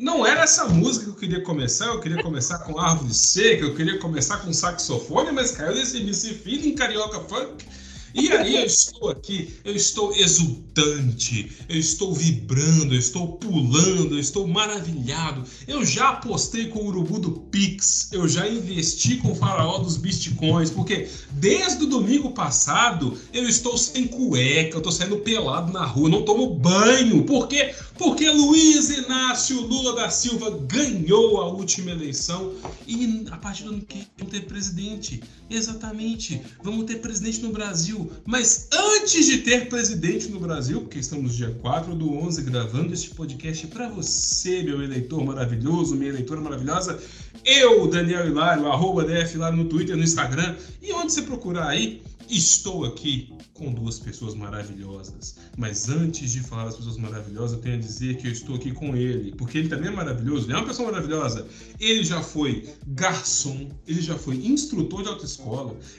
Não era essa música que eu queria começar, eu queria começar com Árvore Seca, eu queria começar com saxofone, mas caiu nesse MC Feeling Carioca Funk. E aí eu estou aqui, eu estou exultante, eu estou vibrando, eu estou pulando, eu estou maravilhado. Eu já apostei com o urubu do Pix, eu já investi com o faraó dos bitcoins, porque desde o domingo passado eu estou sem cueca, eu estou saindo pelado na rua, não tomo banho. Por quê? Porque Luiz Inácio Lula da Silva ganhou a última eleição e a partir do ano que vamos ter presidente. Exatamente, vamos ter presidente no Brasil mas antes de ter presidente no Brasil, porque estamos dia 4 do 11 gravando este podcast para você, meu eleitor maravilhoso, minha eleitora maravilhosa, eu, Daniel Hilário, arroba DF Hilário no Twitter, no Instagram, e onde você procurar aí, estou aqui com duas pessoas maravilhosas. Mas antes de falar das pessoas maravilhosas, eu tenho a dizer que eu estou aqui com ele, porque ele também é maravilhoso, ele é uma pessoa maravilhosa. Ele já foi garçom, ele já foi instrutor de autoescola,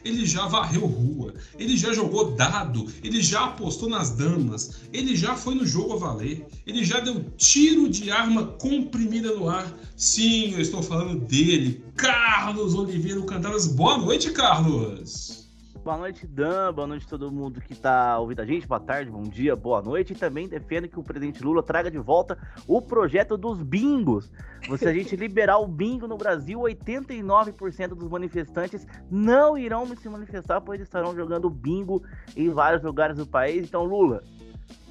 ele já varreu rua, ele já jogou dado, ele já apostou nas damas, ele já foi no jogo a valer, ele já deu tiro de arma comprimida no ar. Sim, eu estou falando dele, Carlos Oliveira Cantaras. Boa noite, Carlos! Boa noite, Dan. Boa noite a todo mundo que está ouvindo a gente. Boa tarde, bom dia, boa noite. E também defendo que o presidente Lula traga de volta o projeto dos bingos. Se a gente liberar o bingo no Brasil, 89% dos manifestantes não irão se manifestar, pois estarão jogando bingo em vários lugares do país. Então, Lula,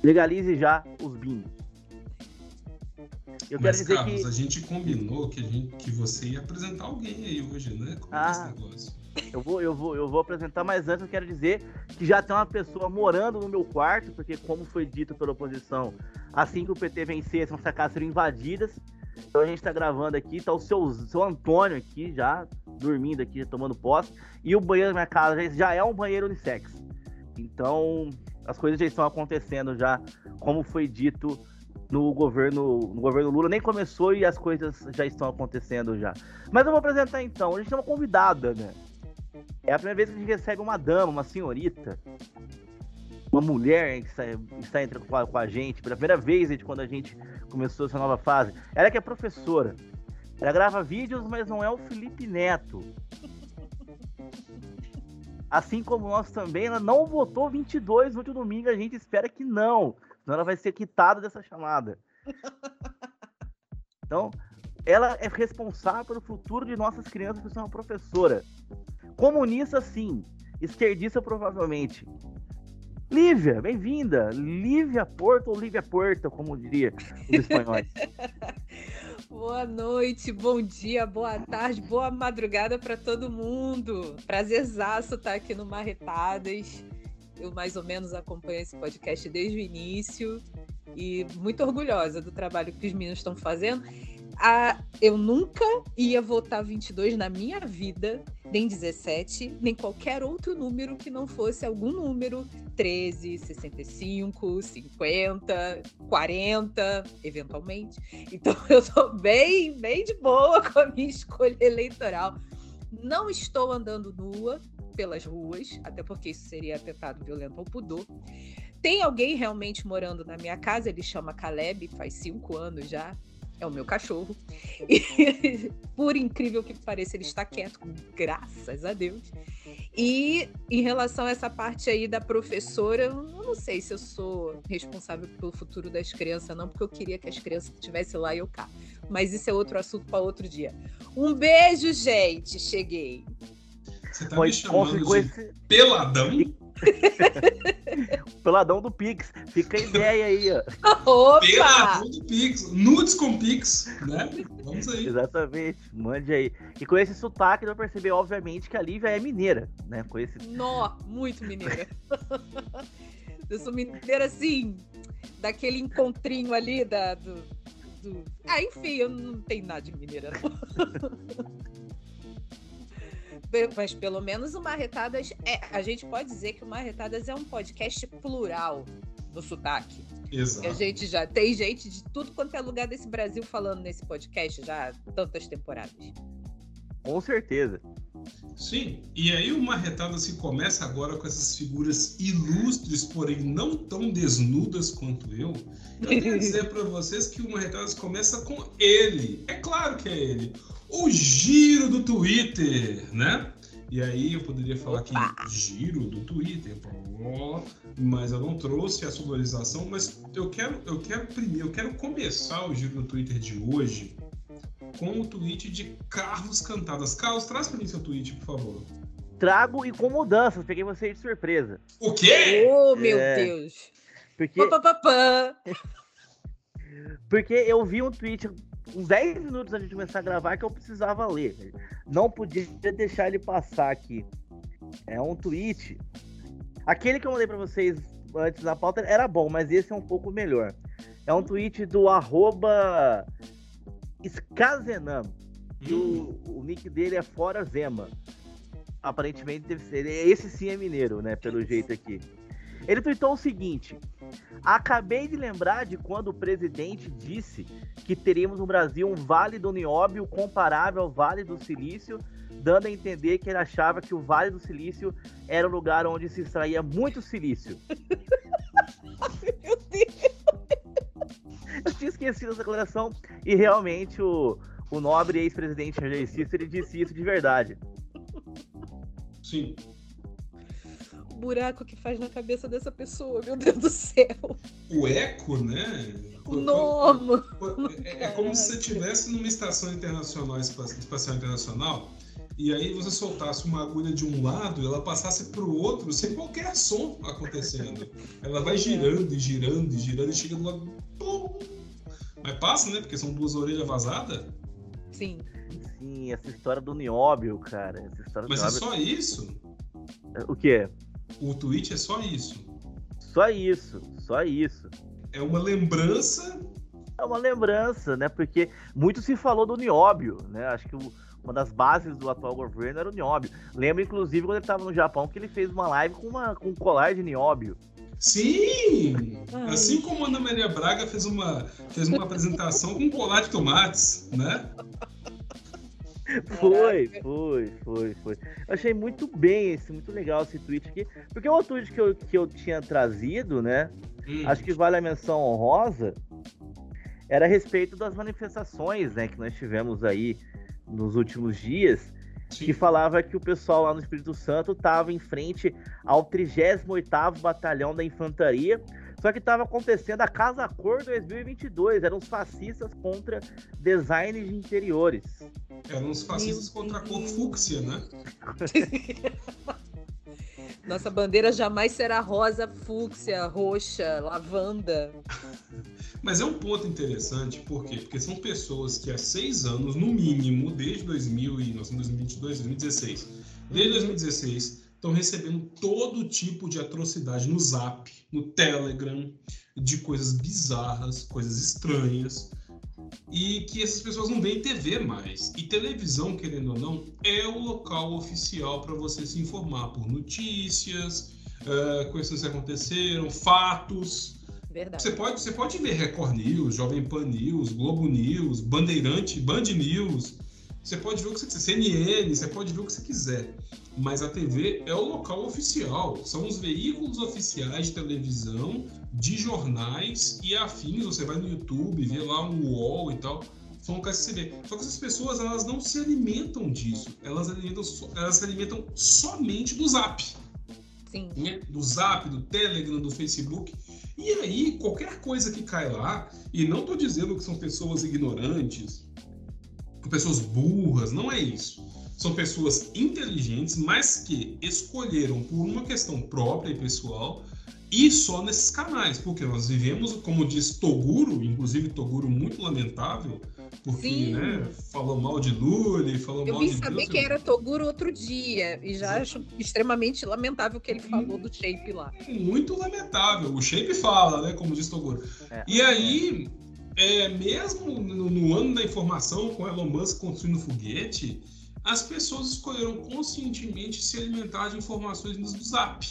legalize já os bingos. Eu Mas, quero dizer Carlos, que... a gente combinou que, a gente, que você ia apresentar alguém aí hoje, né? Como ah, é esse negócio? Eu vou, eu, vou, eu vou apresentar, mas antes eu quero dizer que já tem uma pessoa morando no meu quarto, porque, como foi dito pela oposição, assim que o PT vencer, essas casas serão invadidas. Então a gente tá gravando aqui, tá o seu, seu Antônio aqui já, dormindo aqui, tomando posse. E o banheiro da minha casa já é um banheiro unissex. Então as coisas já estão acontecendo já, como foi dito no governo, no governo Lula. Nem começou e as coisas já estão acontecendo já. Mas eu vou apresentar então. A gente tem uma convidada, né? É a primeira vez que a gente recebe uma dama, uma senhorita, uma mulher que está, está entrando com a, com a gente, pela primeira vez desde quando a gente começou essa nova fase. Ela que é professora. Ela grava vídeos, mas não é o Felipe Neto. Assim como nós também, ela não votou 22 no último domingo, a gente espera que não. Senão ela vai ser quitada dessa chamada. Então, ela é responsável pelo futuro de nossas crianças por ser uma professora. Comunista, sim. Esquerdista, provavelmente. Lívia, bem-vinda. Lívia Porto ou Lívia Porto, como diria os espanhóis. boa noite, bom dia, boa tarde, boa madrugada para todo mundo. Prazerzaço estar aqui no Marretadas. Eu mais ou menos acompanho esse podcast desde o início e muito orgulhosa do trabalho que os meninos estão fazendo a, eu nunca ia votar 22 na minha vida, nem 17, nem qualquer outro número que não fosse algum número 13, 65, 50, 40, eventualmente. Então eu tô bem, bem de boa com a minha escolha eleitoral. Não estou andando nua pelas ruas, até porque isso seria atentado violento ao pudor. Tem alguém realmente morando na minha casa, ele chama Caleb, faz cinco anos já é o meu cachorro. E, por incrível que pareça, ele está quieto, graças a Deus. E em relação a essa parte aí da professora, eu não sei se eu sou responsável pelo futuro das crianças, não, porque eu queria que as crianças estivessem lá e eu cá. Mas isso é outro assunto para outro dia. Um beijo, gente. Cheguei. Você tá me chamando de peladão? Peladão do Pix. Fica a ideia aí, ó. Opa! Peladão do Pix. Nudes com Pix, né? Vamos aí. Exatamente. Mande aí. E com esse sotaque, eu perceber, obviamente, que a Lívia é mineira, né? Com esse... Nó, muito mineira. eu sou mineira, assim, daquele encontrinho ali da, do, do... Ah, enfim, eu não tenho nada de mineira, não. mas pelo menos o Marretadas é. A gente pode dizer que o Marretadas é um podcast plural no sotaque. Exato. a gente já tem gente de tudo quanto é lugar desse Brasil falando nesse podcast já há tantas temporadas. Com certeza. Sim, e aí o Marretada se começa agora com essas figuras ilustres, porém não tão desnudas quanto eu. Eu quero dizer para vocês que o Marretada começa com ele. É claro que é ele. O giro do Twitter, né? E aí eu poderia falar que giro do Twitter, mas eu não trouxe a sonorização, mas eu quero, eu quero primeiro, eu quero começar o giro do Twitter de hoje com o tweet de Carlos Cantadas. Carlos, traz para mim seu tweet, por favor. Trago e com mudanças, peguei você de surpresa. O quê? Oh, meu é, Deus! Porque... porque eu vi um tweet uns 10 minutos antes de começar a gravar que eu precisava ler. Não podia deixar ele passar aqui. É um tweet. Aquele que eu mandei para vocês antes da pauta era bom, mas esse é um pouco melhor. É um tweet do arroba Skazenam. E o, o nick dele é Fora Zema. Aparentemente deve ser. Esse sim é mineiro, né? Pelo jeito aqui. Ele tweetou o seguinte: Acabei de lembrar de quando o presidente disse que teríamos no Brasil um vale do nióbio comparável ao Vale do Silício, dando a entender que ele achava que o Vale do Silício era o lugar onde se extraía muito silício. Meu Deus! Eu tinha esquecido essa declaração e realmente o, o nobre ex-presidente Jair Cícero ele disse isso de verdade. Sim. Buraco que faz na cabeça dessa pessoa, meu Deus do céu. O eco, né? O nome. É, é como se você estivesse numa estação internacional, espacial internacional, e aí você soltasse uma agulha de um lado e ela passasse para o outro sem qualquer som acontecendo. Ela vai girando e girando e girando e chega do lado. Pum! Mas passa, né? Porque são duas orelhas vazadas. Sim. Sim, essa história do nióbio, cara. Essa história Mas é só isso? O que? O tweet é só isso. Só isso, só isso. É uma lembrança. É uma lembrança, né? Porque muito se falou do nióbio, né? Acho que o uma das bases do atual governo era o nióbio. Lembro, inclusive, quando ele estava no Japão, que ele fez uma live com, uma, com um colar de nióbio. Sim! Ai. Assim como a Ana Maria Braga fez uma, fez uma apresentação com um colar de tomates, né? Foi, foi, foi, foi. Eu achei muito bem esse, muito legal esse tweet aqui. Porque o outro tweet que eu, que eu tinha trazido, né? Hum. Acho que vale a menção honrosa. Era a respeito das manifestações, né? Que nós tivemos aí nos últimos dias, Sim. que falava que o pessoal lá no Espírito Santo estava em frente ao 38º Batalhão da Infantaria, só que estava acontecendo a Casa Cor 2022, eram os fascistas contra design de interiores. Eram os fascistas contra a cor fúcsia, né? Nossa bandeira jamais será rosa, fúcsia, roxa, lavanda. Mas é um ponto interessante, por quê? Porque são pessoas que há seis anos, no mínimo, desde 2000 e nós estamos 2022, 2016, desde 2016, estão recebendo todo tipo de atrocidade no Zap, no Telegram, de coisas bizarras, coisas estranhas, e que essas pessoas não veem TV mais. E televisão, querendo ou não, é o local oficial para você se informar por notícias, uh, coisas que aconteceram, fatos. Verdade. Você pode, você pode ver Record News, Jovem Pan News, Globo News, Bandeirante, Band News. Você pode ver o que você quiser, CNN, você pode ver o que você quiser. Mas a TV é o local oficial, são os veículos oficiais de televisão, de jornais e afins. Você vai no YouTube, vê lá um UOL e tal. São locais que você vê. Só que essas pessoas elas não se alimentam disso. Elas, alimentam, elas se alimentam somente do Zap. Sim. Né? Do Zap, do Telegram, do Facebook. E aí, qualquer coisa que cai lá, e não estou dizendo que são pessoas ignorantes, pessoas burras, não é isso. São pessoas inteligentes, mas que escolheram por uma questão própria e pessoal e só nesses canais, porque nós vivemos, como diz Toguro, inclusive Toguro muito lamentável, porque Sim. né, falou mal de Lula, falou eu mal de Eu vim saber que era Toguro outro dia, e já Sim. acho extremamente lamentável o que ele falou do Shape lá. Muito lamentável, o Shape fala, né, como diz Toguro. É. E aí, é, mesmo no, no ano da informação, com Elon Musk construindo foguete, as pessoas escolheram conscientemente se alimentar de informações do Zap.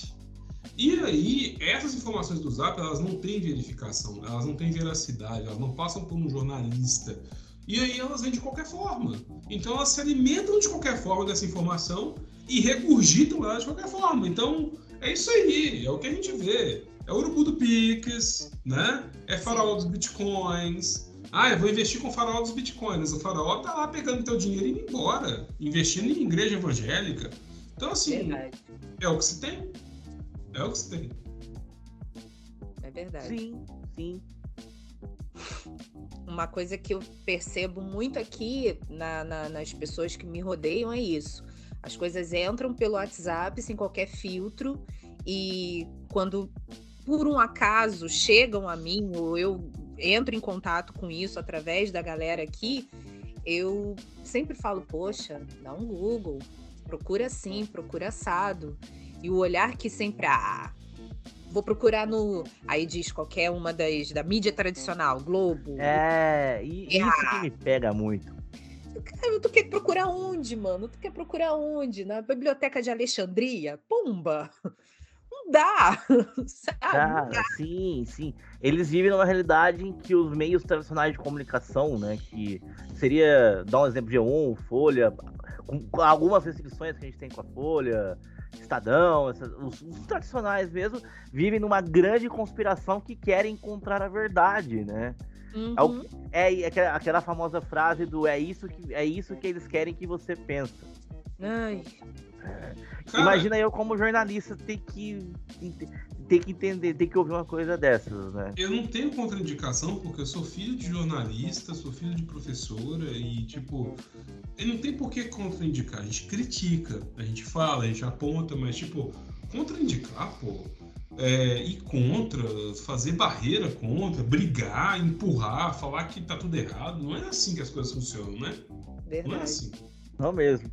E aí, essas informações do Zap, elas não têm verificação, elas não têm veracidade, elas não passam por um jornalista. E aí elas vêm de qualquer forma. Então elas se alimentam de qualquer forma dessa informação e regurgitam ela de qualquer forma. Então, é isso aí, é o que a gente vê. É o urubu do Pix, né? É farol dos bitcoins. Ah, eu vou investir com o farol dos bitcoins. O farol tá lá pegando teu dinheiro e indo embora, investindo em igreja evangélica. Então, assim, verdade. é o que se tem. É o que se tem. É verdade. Sim, sim. Uma coisa que eu percebo muito aqui na, na, nas pessoas que me rodeiam é isso. As coisas entram pelo WhatsApp sem qualquer filtro e quando por um acaso chegam a mim ou eu entro em contato com isso através da galera aqui, eu sempre falo, poxa, dá um Google, procura assim, procura assado. E o olhar que sempre, ah, vou procurar no. Aí diz qualquer uma das da mídia tradicional, Globo. É, e isso ah, que me pega muito. Tu quer procurar onde, mano? Tu quer procurar onde? Na biblioteca de Alexandria? Pumba! Dá! Sabe? Ah, sim, sim. Eles vivem numa realidade em que os meios tradicionais de comunicação, né? Que seria, dar um exemplo, G1, Folha, com algumas restrições que a gente tem com a Folha, Estadão, essas, os, os, tradicionais mesmo, vivem numa grande conspiração que querem encontrar a verdade, né? Uhum. É, é, é, aquela famosa frase do é isso que é isso que eles querem que você pensa. Ai. É. Imagina eu como jornalista ter que ter que entender, ter que ouvir uma coisa dessas, né? Eu não tenho contraindicação porque eu sou filho de jornalista, sou filho de professora e tipo, não tem por que contraindicar. A gente critica, a gente fala, a gente aponta, mas tipo, contraindicar, pô, é, ir contra, fazer barreira contra, brigar, empurrar, falar que tá tudo errado. Não é assim que as coisas funcionam, né? Verdade. Não é assim. Não mesmo.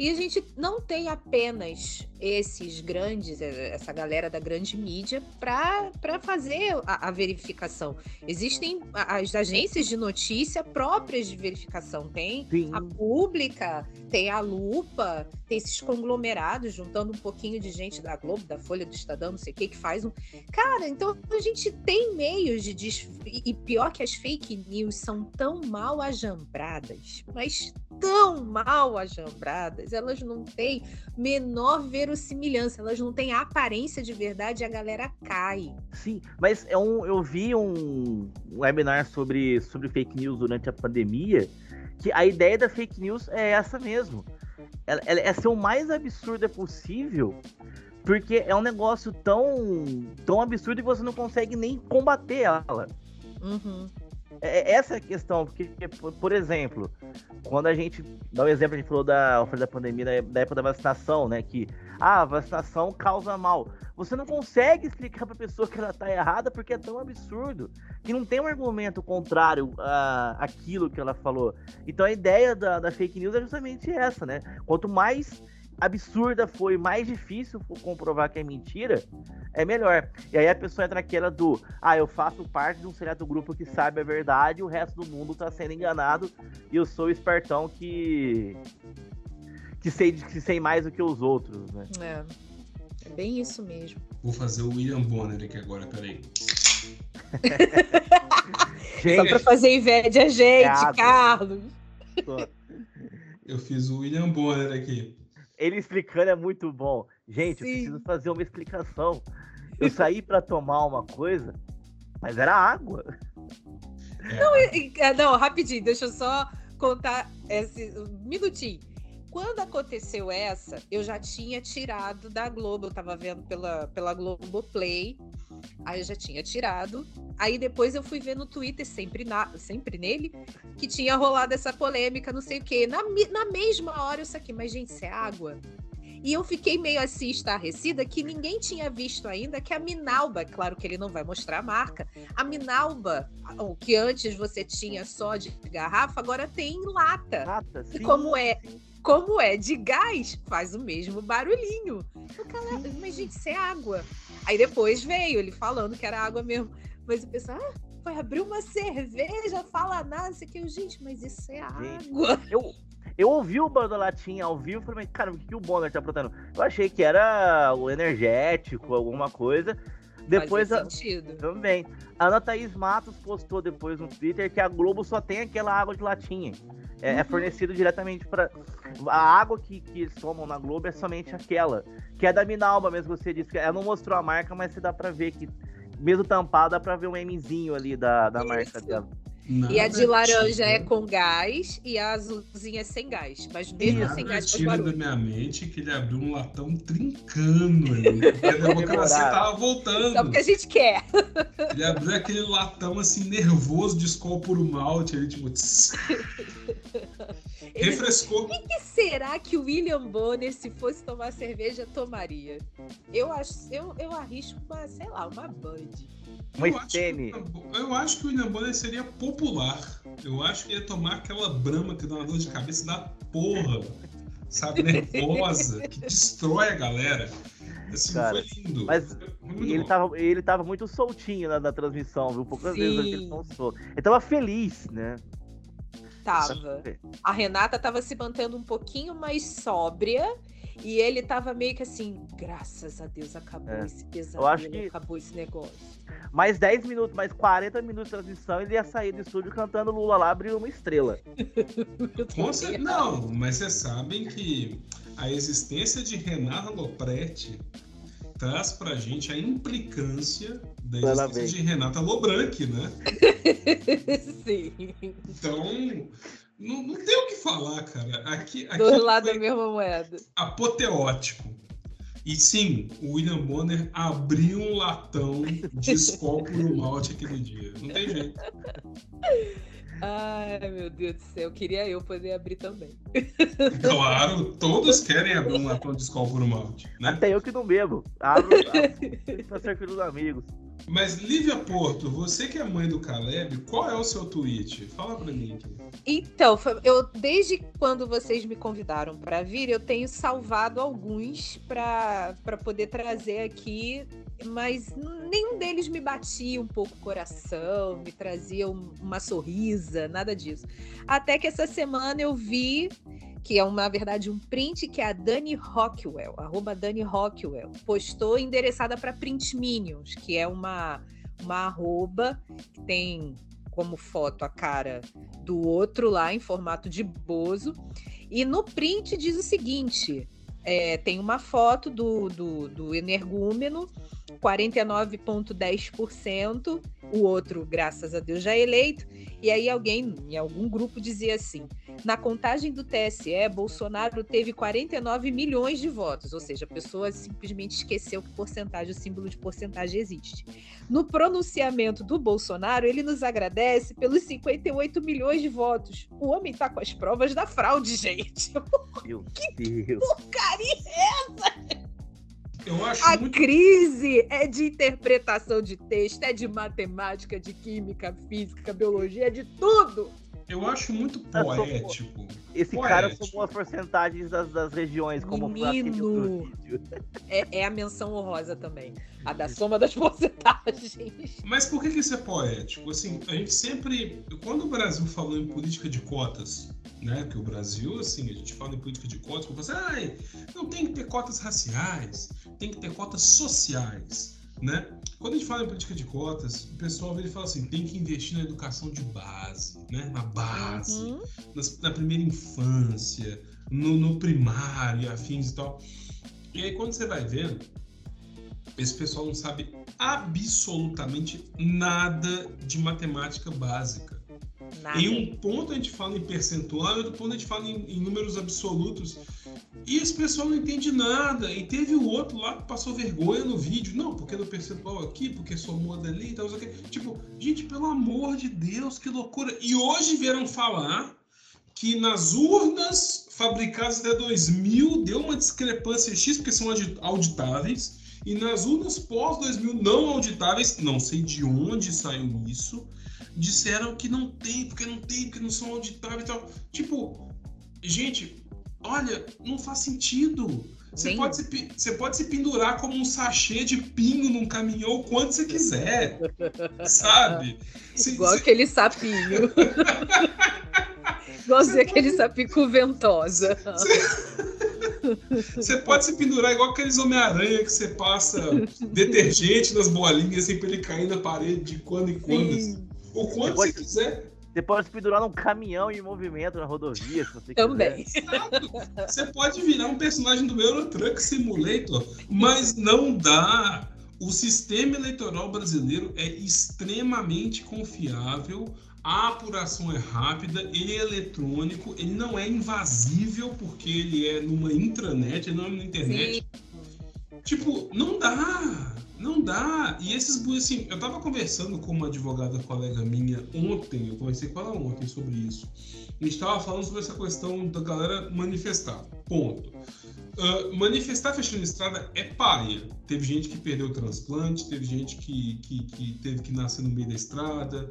E a gente não tem apenas esses grandes, eh, essa galera da grande mídia, para fazer a, a, verificação. Existem as agências de notícia próprias de verificação. Tem Sim. a Pública, tem a Lupa, tem esses conglomerados, juntando um pouquinho de gente da Globo, da Folha, do Estadão, não sei o que, que faz um. Cara, então a gente tem meios de. E pior que as fake news são tão mal ajambradas, mas tão mal ajambradas, elas não têm menor verossimilhança, elas não têm aparência de verdade e a galera cai. Sim, mas é um, eu vi um webinar sobre, sobre fake news durante a pandemia, que a ideia da fake news é essa mesmo. Ela, ela é ser o mais absurda possível, porque é um negócio tão, tão absurdo que você não consegue nem combater ela. Uhum. É, é, essa é a questão, porque, por exemplo, quando a gente dá um exemplo, a gente falou da, da pandemia, da, época da vacinação, né? Que ah, a vacinação causa mal. Você não consegue explicar pra pessoa que ela tá errada porque é tão absurdo. Que não tem um argumento contrário a aquilo que ela falou. Então a ideia da, da fake news é justamente essa, né? Quanto mais absurda foi, mais difícil comprovar que é mentira, é melhor. E aí a pessoa entra naquela do, ah, eu faço parte de um seleto grupo que sabe a verdade, o resto do mundo tá sendo enganado, e eu sou o espertão que que sei, que sei mais do que os outros, né? É. É bem isso mesmo. Vou fazer o William Bonner aqui agora, peraí. gente, Só pra fazer inveja, gente, Carlos. Eu fiz o William Bonner aqui ele explicando é muito bom. Gente, Sim. eu preciso fazer uma explicação. Eu saí para tomar uma coisa, mas era água. Não, é, não, rapidinho, deixa eu só contar esse um minutinho. Quando aconteceu essa, eu já tinha tirado da Globo, eu tava vendo pela, pela Globoplay, aí eu já tinha tirado. Aí depois eu fui ver no Twitter, sempre, na, sempre nele, que tinha rolado essa polêmica, não sei o quê. Na, na mesma hora eu saquei, mas gente, isso é água? E eu fiquei meio assim estarrecida que ninguém tinha visto ainda que a Minalba, claro que ele não vai mostrar a marca, a Minalba, o que antes você tinha só de garrafa, agora tem em lata. lata sim, e como é sim como é de gás, faz o mesmo barulhinho. Eu, cara, mas gente, isso é água. Aí depois veio ele falando que era água mesmo. Mas o pessoal, ah, foi abrir uma cerveja, fala nada, isso aqui. gente, mas isso é água. Eu, eu ouvi o Bando Latinha ao vivo e falei, cara, o que, que o Bonner tá aprontando? Eu achei que era o energético, alguma coisa. Depois Fazia a- sentido. Também. A Ana Thaís Matos postou depois no Twitter que a Globo só tem aquela água de latinha. É, é fornecido diretamente para A água que, que eles tomam na Globo é somente aquela. Que é da Minalba mesmo, que você disse. que Ela não mostrou a marca, mas você dá pra ver que, mesmo tampado, dá pra ver um Mzinho ali da, da marca Isso. E a de Nada laranja é com gás e a azulzinha é sem gás. Mas mesmo Nada sem gás tira da minha mente que ele abriu um latão trincando ali. Porque a democracia tava voltando. Só porque a gente quer. Ele abriu aquele latão assim, nervoso de Skol puro malte ali, tipo. tss, Ele- refrescou. O que será que o William Bonner, se fosse tomar cerveja, tomaria? Eu acho, eu, eu arrisco uma, sei lá, uma Bud. Uma Eu acho, eu acho que o William Bonner seria popular. Eu acho que ia tomar aquela brama que dá uma dor de cabeça da porra. Sabe, nervosa, que destrói a galera. Assim, Cara, foi lindo. mas ele bom. tava, ele tava muito soltinho na, na transmissão, viu? Poucas vezes Sim. ele não solto. Ele tava feliz, né? Tava. A Renata tava se mantendo um pouquinho mais sóbria. E ele tava meio que assim, graças a Deus acabou É. esse pesadelo, acho que- acabou esse negócio. Mais 10 minutos, mais 40 minutos de transmissão, ele ia sair do estúdio cantando Lula lá, abriu uma estrela. Com cer- Não, mas vocês sabem que a existência de Renata Lopretti traz pra gente a implicância da existência de Renata Lobranque, né? Sim. Então, não, não tem o que falar, cara. Aqui, aqui Do lado da mesma moeda. apoteótico. E sim, o William Bonner abriu um latão de puro malte aquele dia. Não tem jeito. Ai, meu Deus do céu. Queria eu poder abrir também. Claro, todos querem abrir um latão de puro malte, né? Até eu que não bebo. Abro, abro pra ser filho dos amigos. Mas, Lívia Porto, você que é mãe do Caleb, qual é o seu tweet? Fala pra mim aqui. Então, eu desde quando vocês me convidaram para vir, eu tenho salvado alguns para poder trazer aqui, mas nenhum deles me batia um pouco o coração, me trazia um- uma sorrisa, nada disso. Até que essa semana eu vi que é, uma, na verdade, um print que a Dani Rockwell, arroba Dani Rockwell, postou endereçada para Print Minions, que é uma, uma arroba que tem como foto a cara do outro lá em formato de bozo. E no print diz o seguinte: é, tem uma foto do, do, do energúmeno, 49,10%, o outro, graças a Deus, já eleito. E aí alguém em algum grupo dizia assim: na contagem do TSE, Bolsonaro teve 49 milhões de votos, ou seja, a pessoa simplesmente esqueceu que porcentagem, o símbolo de porcentagem existe. No pronunciamento do Bolsonaro, ele nos agradece pelos 58 milhões de votos. O homem tá com as provas da fraude, gente. Meu Deus. Porcaria! Eu acho A muito. crise é de interpretação de texto, é de matemática, de química, física, biologia, é de tudo. Eu acho muito Ah, poético. Esse Poético. cara somou as porcentagens das, das regiões, como Menino. É, é a menção honrosa também. A da soma das porcentagens. Mas por que, que isso é poético? Assim, a gente sempre. Quando o Brasil falou em política de cotas, né? Que o Brasil, assim, a gente fala em política de cotas, como assim, ai, não tem que ter cotas raciais, tem que ter cotas sociais, né? Quando a gente fala em política de cotas, o pessoal vem e fala assim, tem que investir na educação de base, né? Na base. Uhum. nas- na primeira infância, no, no primário, afins e tal. E aí, quando você vai vendo, esse pessoal não sabe absolutamente nada de matemática básica. Nada. Em um ponto a gente fala em percentual, em outro ponto a gente fala em, em números absolutos. E esse pessoal não entende nada. E teve o outro lá que passou vergonha no vídeo. Não, porque no percentual aqui, porque somou dali e tal. Tipo, gente, pelo amor de Deus, que loucura. E hoje vieram falar que nas urnas fabricadas até 2000 deu uma discrepância X, porque são audi- auditáveis. E nas urnas pós-2000 não auditáveis, não sei de onde saiu isso, disseram que não tem, porque não tem, porque não são auditáveis e tal. Tipo, gente, olha, não faz sentido. Você pode, se, você pode se pendurar como um sachê de pingo num caminhão o quanto você quiser, sabe? Igual aquele sapinho. Igualzinho aquele sapinho com ventosa. Você pode se pendurar igual aqueles Homem-Aranha que você passa detergente nas bolinhas assim pra ele cair na parede de quando em quando. Sim. O quanto você, você quiser. Você pode se pendurar num caminhão em movimento na rodovia, se você Também. quiser. Você pode virar um personagem do Euro Truck Simulator, mas não dá. O sistema eleitoral brasileiro é extremamente confiável a apuração é rápida, ele é eletrônico, ele não é invasível porque ele é numa intranet, ele não é na internet. Sim. Tipo, não dá, não dá. E esses assim, eu tava conversando com uma advogada colega minha ontem, eu conversei com ela ontem sobre isso. A gente tava falando sobre essa questão da galera manifestar. Ponto. Uh, manifestar fechando estrada é paia. Teve gente que perdeu o transplante, teve gente que, que, que teve que nascer no meio da estrada,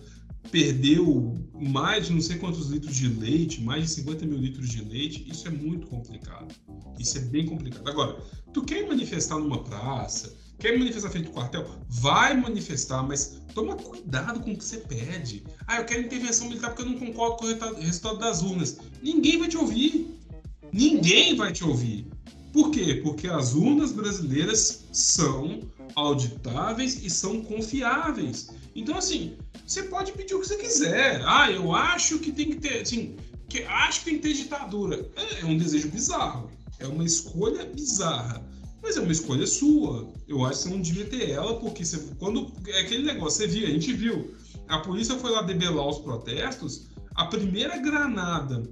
perdeu mais de não sei quantos litros de leite, mais de 50 mil litros de leite, isso é muito complicado. Isso é bem complicado. Agora, tu quer manifestar numa praça, quer manifestar frente do quartel, vai manifestar, mas toma cuidado com o que você pede. Ah, eu quero intervenção militar porque eu não concordo com o resultado das urnas. Ninguém vai te ouvir. Ninguém vai te ouvir. Por quê? Porque as urnas brasileiras são auditáveis e são confiáveis. Então, assim, você pode pedir o que você quiser. Ah, eu acho que tem que ter, assim, que acho que tem que ter ditadura. É, é um desejo bizarro. É uma escolha bizarra. Mas é uma escolha sua. Eu acho que você não devia ter ela, porque você, quando. É aquele negócio, você viu, a gente viu. A polícia foi lá debelar os protestos. A primeira granada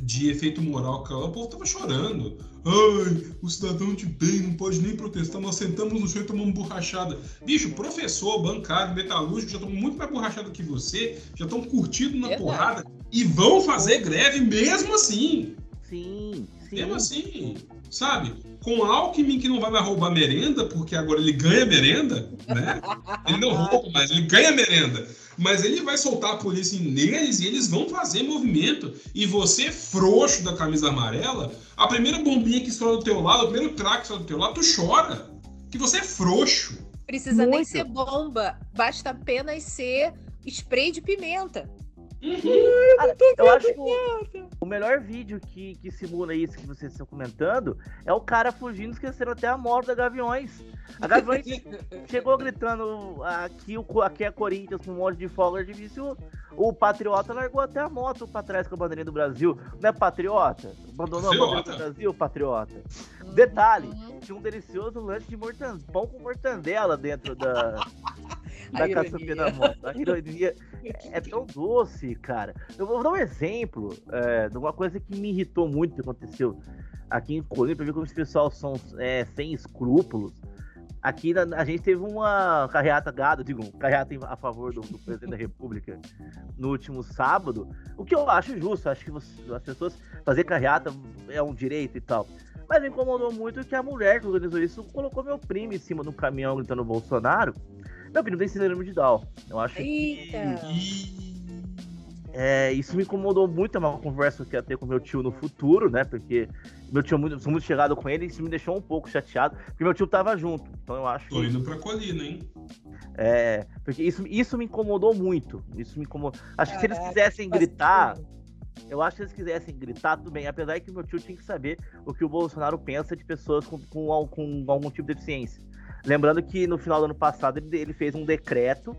de efeito moral que o povo tava chorando. Ai, o cidadão de bem não pode nem protestar, nós sentamos no chão e tomamos borrachada. Bicho, professor, bancário, metalúrgico já estão muito mais borrachado que você, já estão curtindo na Verdade. porrada e vão fazer greve mesmo assim. Sim, sim. Mesmo assim, sabe? Com Alckmin que não vai mais roubar merenda, porque agora ele ganha merenda, né? Ele não rouba, mas ele ganha merenda mas ele vai soltar a polícia neles e eles vão fazer movimento. E você, frouxo da camisa amarela, a primeira bombinha que estoura do teu lado, o primeiro traque que estoura do teu lado, tu chora. Que você é frouxo. Precisa Muito. nem ser bomba, basta apenas ser spray de pimenta. Uhum. Ah, eu acho que o, o, melhor vídeo que, que simula isso que vocês estão comentando é o cara fugindo, esquecendo até a moto da Gaviões. A Gaviões chegou gritando aqui, aqui é Corinthians com um monte de folga de vício. O Patriota largou até a moto pra trás com a bandeirinha do Brasil. Não é Patriota? Abandonou Patriota. a bandeira do Brasil, Patriota. Detalhe, tinha um delicioso lanche de mortandela, pão com mortandela dentro da, da caçapinha da moto. A ironia é tão doce, cara. Eu vou dar um exemplo é, de uma coisa que me irritou muito que aconteceu aqui em Colômbia, pra ver como os pessoal são é, sem escrúpulos. Aqui na, a gente teve uma carreata gado, digo, carreata a favor do, do, presidente da República no último sábado, o que eu acho justo, acho que você, as pessoas fazer carreata é um direito e tal. Mas me incomodou muito que a mulher que organizou isso colocou meu primo em cima do caminhão gritando Bolsonaro. Meu primo tem síndrome de Down. Eu acho Eita. que. É, isso me incomodou muito, é uma conversa que eu ia ter com meu tio no futuro, né? Porque meu tio, muito, sou muito chegado com ele, e isso me deixou um pouco chateado, porque meu tio tava junto. Então eu acho. Tô indo pra colina, hein? É, porque isso, isso me incomodou muito. Isso me incomodou. Acho que se eles quisessem gritar. Eu acho que se eles quisessem gritar, tudo bem. Apesar que meu tio tinha que saber o que o Bolsonaro pensa de pessoas com, com, com algum tipo de deficiência. Lembrando que no final do ano passado ele, ele fez um decreto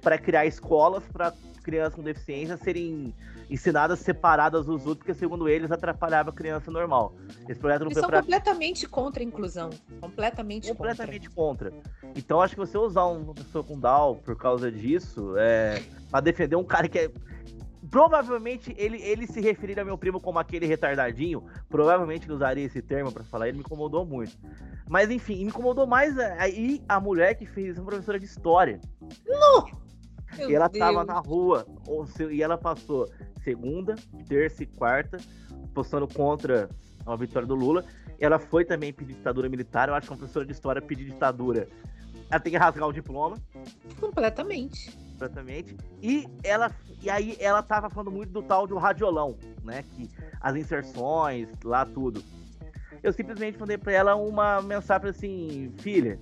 para criar escolas para crianças com deficiência serem ensinadas separadas dos outros, porque segundo eles atrapalhava a criança normal. Esse projeto não Eles são pra... completamente contra a inclusão. Completamente, completamente contra. contra. Então acho que você usar uma pessoa com Down por causa disso, é, para defender um cara que é provavelmente ele, ele se referir a meu primo como aquele retardadinho, provavelmente ele usaria esse termo para falar, ele me incomodou muito. Mas enfim, me incomodou mais aí a mulher que fez uma professora de história. Não! e ela Deus. tava na rua, e ela passou segunda, terça e quarta postando contra a vitória do Lula. Ela foi também pedir ditadura militar. Eu acho que uma professora de história pedir ditadura, ela tem que rasgar o diploma. Completamente. Completamente. E ela e aí ela tava falando muito do tal do radiolão, né? Que as inserções, lá tudo. Eu simplesmente mandei para ela uma mensagem assim, filha,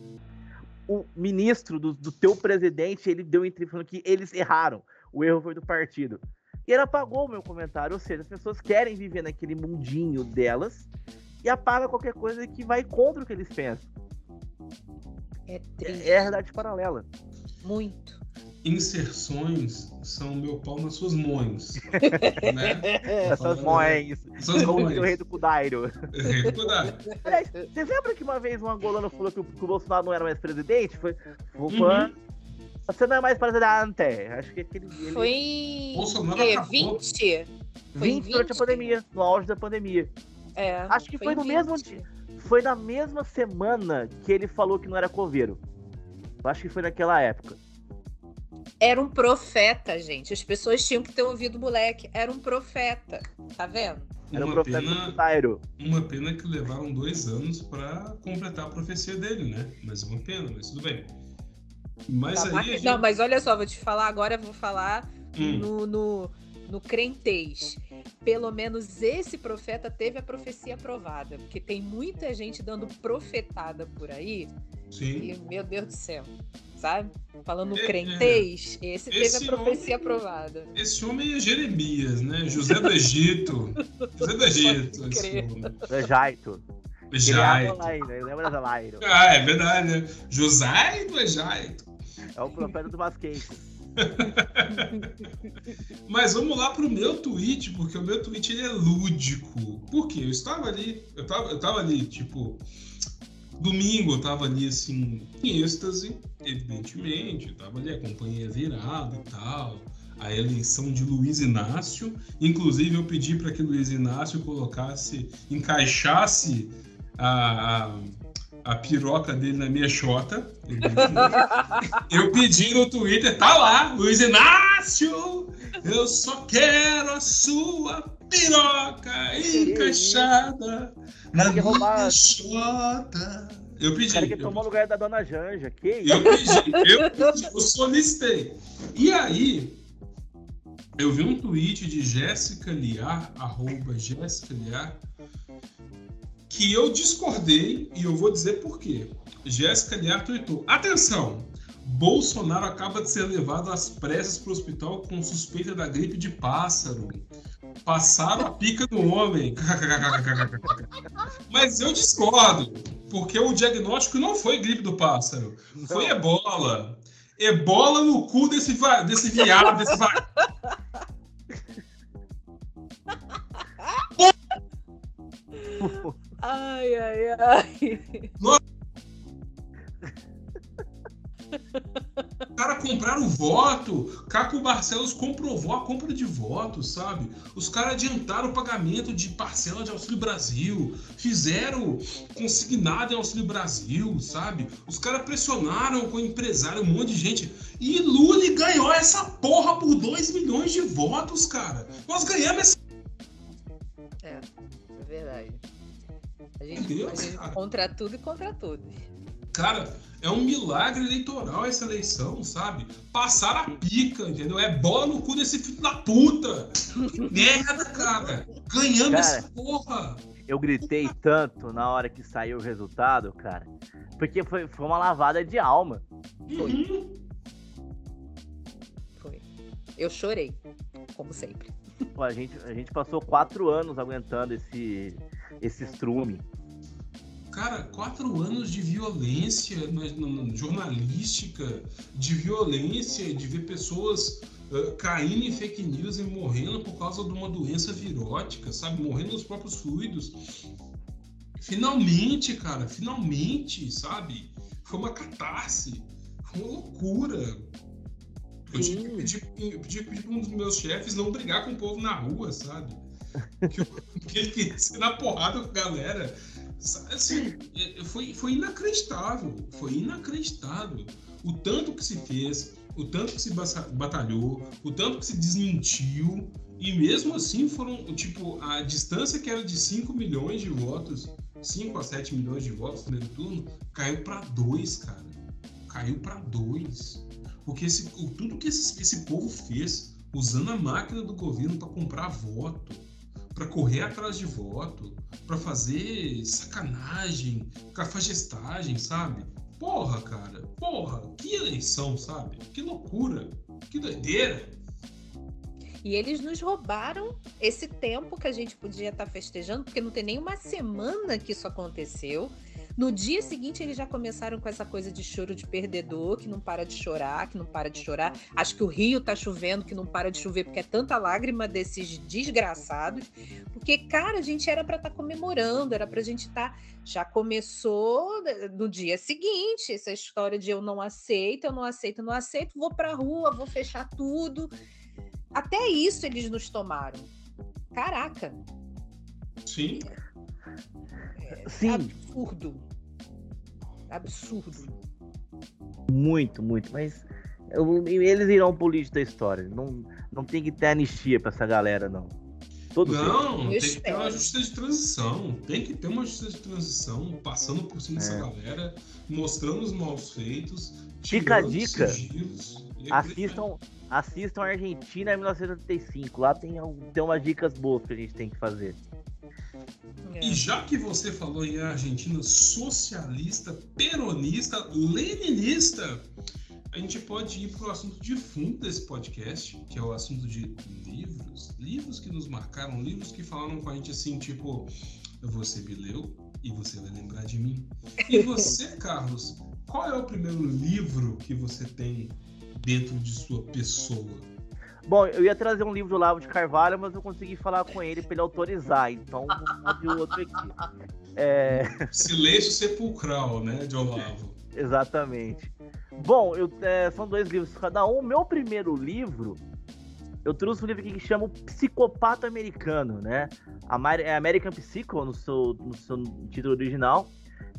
o ministro do, do teu presidente, ele deu entrevista falando que eles erraram. O erro foi do partido. E ela apagou o meu comentário, ou seja, as pessoas querem viver naquele mundinho delas e apaga qualquer coisa que vai contra o que eles pensam. É É, é a realidade paralela. Muito. Inserções são meu pau nas suas mãos. né? Essas mães. Suas Como mães. o rei do Kudairo. Cuidado. Aliás, vocês lembram que uma vez um angolano falou que o, que o Bolsonaro não era mais presidente? Foi. foi Uhum. Você não é mais presidente. Acho que aquele. Ele, Foi Bolsonaro quê? acabou. 20? Foi em 20 durante a 20? pandemia, no auge da pandemia. É, Acho que foi, em no mesmo 20. dia. Foi na mesma semana que ele falou que não era coveiro. Eu acho que foi naquela época. Era um profeta, gente. As pessoas tinham que ter ouvido o moleque. Era um profeta. Tá vendo? Era Uma profeta do pena, Kudairo. uma pena que levaram dois anos pra completar a profecia dele, né? Mas uma pena, mas tudo bem. Mas Tá aí. gente- Não, mas olha só, vou te falar agora, eu vou falar Hum, no, no, no crentez. Pelo menos esse profeta teve a profecia aprovada. Porque tem muita gente dando profetada por aí. sim. E, meu Deus do céu. Sabe? Falando no É, é. crentez, esse, teve Esse a profecia homem- aprovada. Esse homem é Jeremias, né? José do Egito. José do Egito. Esse homem. É Jaito. Ele é Jaito. Azalairo, ele lembra da. Ah, é verdade, né? José do Ejaito. É o profeta do basquete. Mas vamos lá pro meu tweet, porque o meu tweet ele é lúdico. Por quê? Eu estava ali, eu tava, eu tava ali, tipo, domingo eu tava ali assim, em êxtase, evidentemente, eu tava ali, a virada e tal. A eleição de Luiz Inácio. Inclusive, eu pedi para que Luiz Inácio colocasse, encaixasse a, a, a piroca dele na minha xota. Eu pedi no Twitter, tá lá, Luiz Inácio! Eu só quero a sua piroca encaixada na minha xota. Eu O pedi. cara que eu tomou o lugar da dona Janja. Que isso? eu pedi, eu pedi, eu solicitei. E aí, eu vi um tweet de Jéssica Liar, arroba Jéssica Liar, que eu discordei e eu vou dizer por quê. Jéssica Liar tweetou: Atenção! Bolsonaro acaba de ser levado às pressas para o hospital com suspeita da gripe de pássaro. Passaram a pica no homem. Mas eu discordo, porque o diagnóstico não foi gripe do pássaro, foi ebola. Ebola no cu desse, va- desse viado, desse va... Ai, ai, ai. O cara compraram voto. Caco Barcelos comprovou a compra de votos, sabe? Os caras adiantaram o pagamento de parcela de Auxílio Brasil. Fizeram consignado em Auxílio Brasil, sabe? Os caras pressionaram com o empresário, um monte de gente. E Lula ganhou essa porra por 2 milhões de votos, cara. Nós ganhamos essa. É, é verdade. A gente, Entendeu, a gente contra tudo e contra todos. Cara, é um milagre eleitoral essa eleição, sabe? Passaram a pica, entendeu? É bola no cu desse filho da puta. Que merda, cara. Ganhamos Cara. essa porra. Eu gritei tanto na hora que saiu o resultado, cara. Porque foi, foi uma lavada de alma. Uhum. Foi. Eu chorei, como sempre. Pô, a, gente, a gente passou quatro anos aguentando esse, esse estrume. Cara, quatro anos de violência na, na- na jornalística, de violência, de ver pessoas ah, caindo em fake news e morrendo por causa de uma doença virótica, sabe? Morrendo nos próprios fluidos. Finalmente, cara, finalmente, sabe? Foi uma catarse, foi uma loucura. Eu tive que pedir, que pedir para um dos meus chefes não brigar com o povo na rua, sabe? Que, ele queria ser na porrada com a galera. Assim, é, foi, foi inacreditável. Foi inacreditável. O tanto que se fez, o tanto que se batalhou, o tanto que se desmentiu. E mesmo assim foram, tipo, a distância que era de 5 milhões de votos, 5 a 7 milhões de votos no primeiro turno, caiu para 2, cara. Caiu para 2. Porque esse, tudo que esse, esse povo fez, usando a máquina do governo para comprar voto, para correr atrás de voto, para fazer sacanagem, cafajestagem, sabe? Porra, cara, porra, que eleição, sabe? Que loucura, que doideira. E eles nos roubaram esse tempo que a gente podia estar tá festejando, porque não tem nem uma semana que isso aconteceu. No dia seguinte, eles já começaram com essa coisa de choro de perdedor, que não para de chorar, que não para de chorar. Acho que o Rio tá chovendo, que não para de chover, porque é tanta lágrima desses desgraçados. Porque, cara, a gente era para estar tá comemorando, era pra gente estar. Tá... Já começou no dia seguinte, essa história de eu não aceito, eu não aceito, eu não aceito, vou pra rua, vou fechar tudo. Até isso eles nos tomaram. Caraca. Sim. É, Sim. Absurdo absurdo. Muito, muito. Mas eu, eles irão pro lixo da história. Não, não tem que ter anistia pra essa galera, não. Todo não, tempo. tem que ter uma justiça de transição. Tem que ter uma justiça de transição, passando por cima é. dessa galera, mostrando os maus feitos. Fica a dica. assistam, assistam a Argentina em 1985. Lá tem, tem umas dicas boas que a gente tem que fazer. E já que você falou em Argentina socialista, peronista, leninista, a gente pode ir para o assunto de fundo desse podcast, que é o assunto de livros. Livros que nos marcaram, livros que falaram com a gente assim, tipo, você me leu e você vai lembrar de mim. E você, Carlos, qual é o primeiro livro que você tem dentro de sua pessoa? Bom, eu ia trazer um livro do Lavo de Carvalho, mas eu consegui falar com ele para ele autorizar, então vou fazer outro aqui. É... Silêncio sepulcral, né, de Olavo. Exatamente. Bom, eu, é, são dois livros cada um. Meu primeiro livro, eu trouxe um livro aqui que chama O Psicopata Americano, né? É American Psycho, no seu, no seu título original,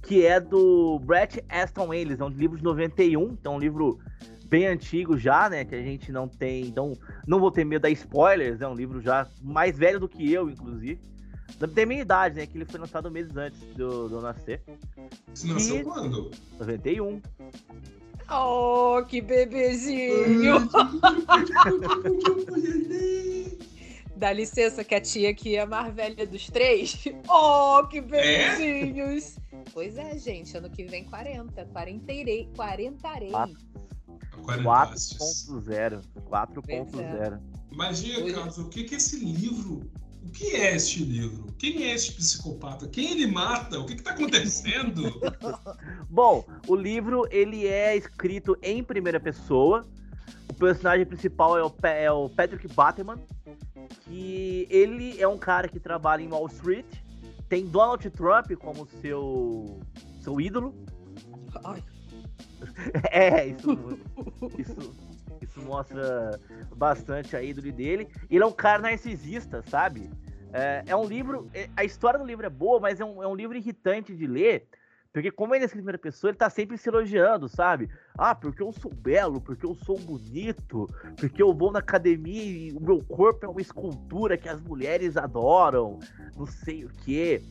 que é do Brett Aston Ellis, é um livro de 91, então um livro bem antigo já, né? Que a gente não tem. Então, não vou ter medo da spoilers, é um livro já mais velho do que eu, inclusive. Tem minha idade, né? Que ele foi lançado meses antes de eu nascer. Você nasceu e... quando? 91. Oh, que bebezinho! Dá licença que a tia aqui é a mais velha dos três. Oh, que bebezinhos! É? Pois é, gente, ano que vem 40. Quarentarei. Quarentarei. 4.0. 4.0. Mas diga, Carlos, o que, que esse livro. O que é este livro? Quem é este psicopata? Quem ele mata? O que está acontecendo? Bom, o livro ele é escrito em primeira pessoa. O personagem principal é o, é o Patrick Bateman, que ele é um cara que trabalha em Wall Street. Tem Donald Trump como seu, seu ídolo. Ai. é, isso, isso, isso mostra bastante a ídole dele. Ele é um cara narcisista, sabe? É, é um livro. É, a história do livro é boa, mas é um, é um livro irritante de ler. Porque como ele é escrito em primeira pessoa, ele tá sempre se elogiando, sabe? Ah, porque eu sou belo, porque eu sou bonito, porque eu vou na academia e o meu corpo é uma escultura que as mulheres adoram, não sei o quê.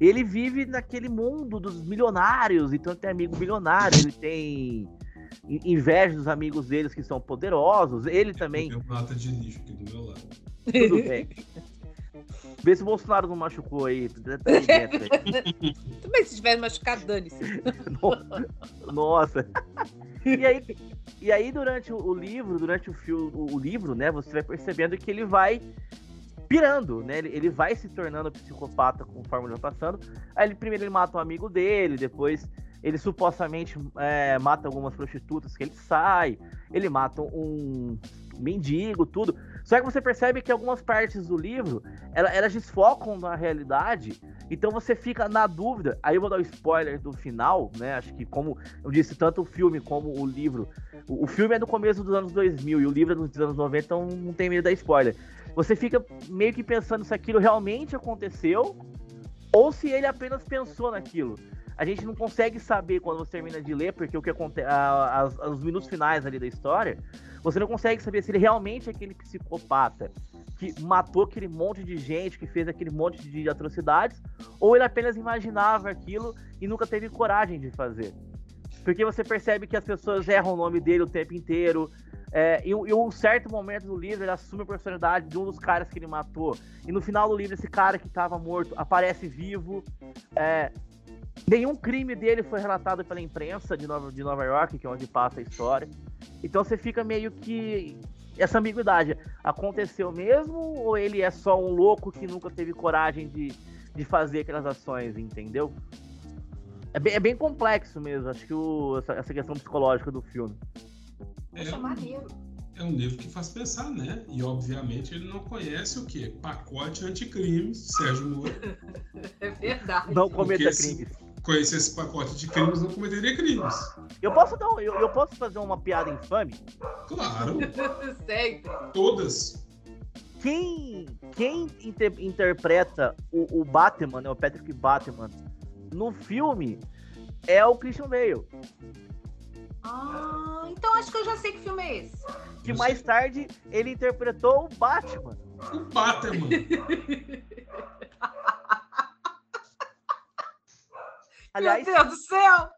Ele vive naquele mundo dos milionários, então tem amigo milionário, ele tem inveja dos amigos deles que são poderosos. Ele também. Meu mata de lixo aqui do meu lado. Tudo bem. Vê se o Bolsonaro não machucou aí. Também se tiver machucado, dane-se. Nossa. E aí, e aí, durante o livro, durante o, fio, o livro, né, você vai percebendo que ele vai pirando, né? Ele, ele vai se tornando psicopata conforme ele vai passando. Aí ele primeiro ele mata um amigo dele, depois ele supostamente é, mata algumas prostitutas que ele sai, ele mata um mendigo, tudo. Só que você percebe que algumas partes do livro elas, elas desfocam na realidade, então você fica na dúvida. Aí eu vou dar o um spoiler do final, né? Acho que, como eu disse, tanto o filme como o livro. O, o filme é do começo dos anos 2000 e o livro é dos anos 90, então não tem medo da spoiler você fica meio que pensando se aquilo realmente aconteceu ou se ele apenas pensou naquilo. A gente não consegue saber quando você termina de ler, porque o que acontece, os minutos finais ali da história, você não consegue saber se ele realmente é aquele psicopata que matou aquele monte de gente, que fez aquele monte de atrocidades, ou ele apenas imaginava aquilo e nunca teve coragem de fazer. Porque você percebe que as pessoas erram o nome dele o tempo inteiro, é, em, em, um certo momento do livro, ele assume a personalidade de um dos caras que ele matou. E no final do livro, esse cara que estava morto aparece vivo. É, nenhum crime dele foi relatado pela imprensa de Nova, de Nova York, que é onde passa a história. Então você fica meio que essa ambiguidade. Aconteceu mesmo ou ele é só um louco que nunca teve coragem de, de fazer aquelas ações, entendeu? É bem, é bem complexo mesmo, acho que o, essa, essa questão psicológica do filme. É, é maneiro. É um livro que faz pensar, né? E obviamente ele não conhece o quê? Pacote anticrimes, Sérgio Moura. É verdade. Não cometa crimes. Se conhecer esse pacote de crimes, não cometeria crimes. Eu posso dar, eu, eu posso fazer uma piada infame? Claro. Sempre. Todas. Quem, quem inter, interpreta o, o Batman, né, o Patrick Batman, no filme é o Christian Bale. Ah, então acho que eu já sei que filme é esse. Que mais tarde ele interpretou o Batman. O Batman. Aliás, Meu Deus do céu!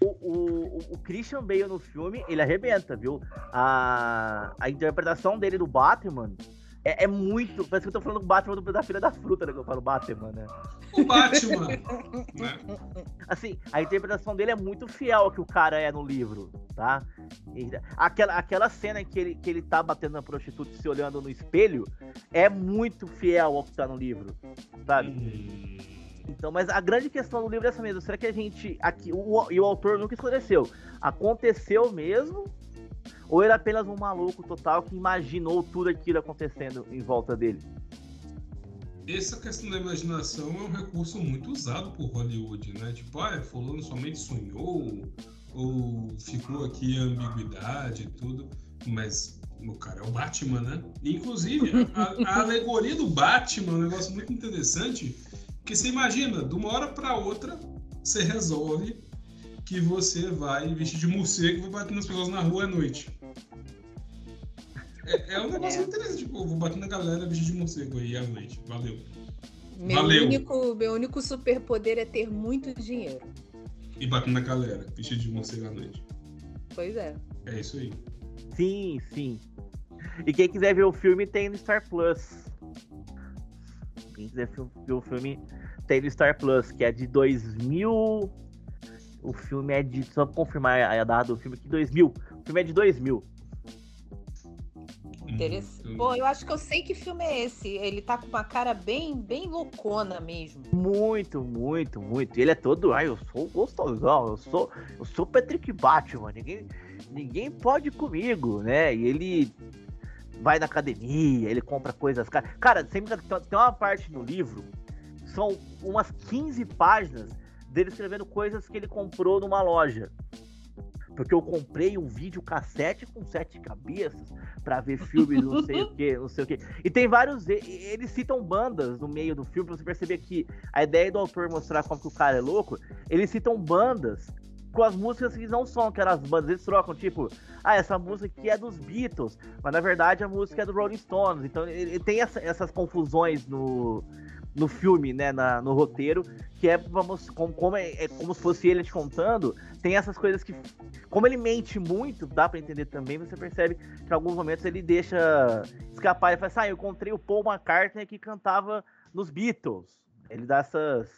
O, o, o, Christian Bale no filme, ele arrebenta, viu? A, a interpretação dele do Batman é, é, muito. Parece que eu tô falando do Batman do, da Filha da Fruta, né? Que eu falo Batman, né? O Batman! né? Assim, a interpretação dele é muito fiel ao que o cara é no livro, tá? Aquela, aquela cena em que ele, que ele tá batendo na prostituta se olhando no espelho é muito fiel ao que tá no livro, sabe? Hum. Então, mas a grande questão do livro é essa mesmo. Será que a gente. Aqui, o, e o autor nunca esclareceu. Aconteceu mesmo ou ele é apenas um maluco total que imaginou tudo aquilo acontecendo em volta dele? Essa questão da imaginação é um recurso muito usado por Hollywood, né? Tipo, ah, fulano somente sonhou, ou ficou aqui a ambiguidade e tudo, mas o cara é o Batman, né? Inclusive, a, a alegoria do Batman é um negócio muito interessante, que você imagina, de uma hora para outra, você resolve que você vai vestir de morcego e vai bater nas pessoas na rua à noite. É, é um negócio é. interessante, tipo, vou bater na galera vestir de morcego aí à noite. Valeu. Meu Valeu. único, meu único superpoder é ter muito dinheiro. E bater na galera, vestir de morcego à noite. Pois é. É isso aí. Sim, sim. E quem quiser ver o filme tem no Star Plus. Quem quiser ver o filme tem no Star Plus, que é de 2000. O filme é de. Só confirmar a data do filme que 2000. O filme é de 2000. Interessante. Pô, eu acho que eu sei que filme é esse. Ele tá com uma cara bem, bem loucona mesmo. Muito, muito, muito. Ele é todo, ai, eu sou gostosão, eu sou, eu sou Patrick Batman, ninguém, ninguém pode comigo, né? E ele vai na academia, ele compra coisas caras. Cara, sempre tem uma parte no livro, são umas 15 páginas dele escrevendo coisas que ele comprou numa loja. Porque eu comprei um vídeo cassete com sete cabeças para ver filme não sei o que, não sei o que. E tem vários. Eles citam bandas no meio do filme, pra você perceber que a ideia do autor mostrar como que o cara é louco, eles citam bandas com as músicas que não são aquelas bandas, eles trocam, tipo, ah, essa música aqui é dos Beatles, mas na verdade a música é do Rolling Stones. Então ele, tem essa, essas confusões no, no filme, né, na, no roteiro, que é vamos, como, como é, é, como se fosse ele te contando, tem essas coisas que, como ele mente muito, dá para entender também, você percebe que em alguns momentos ele deixa escapar e fala assim, ah, eu encontrei o Paul McCartney que cantava nos Beatles. Ele dá essas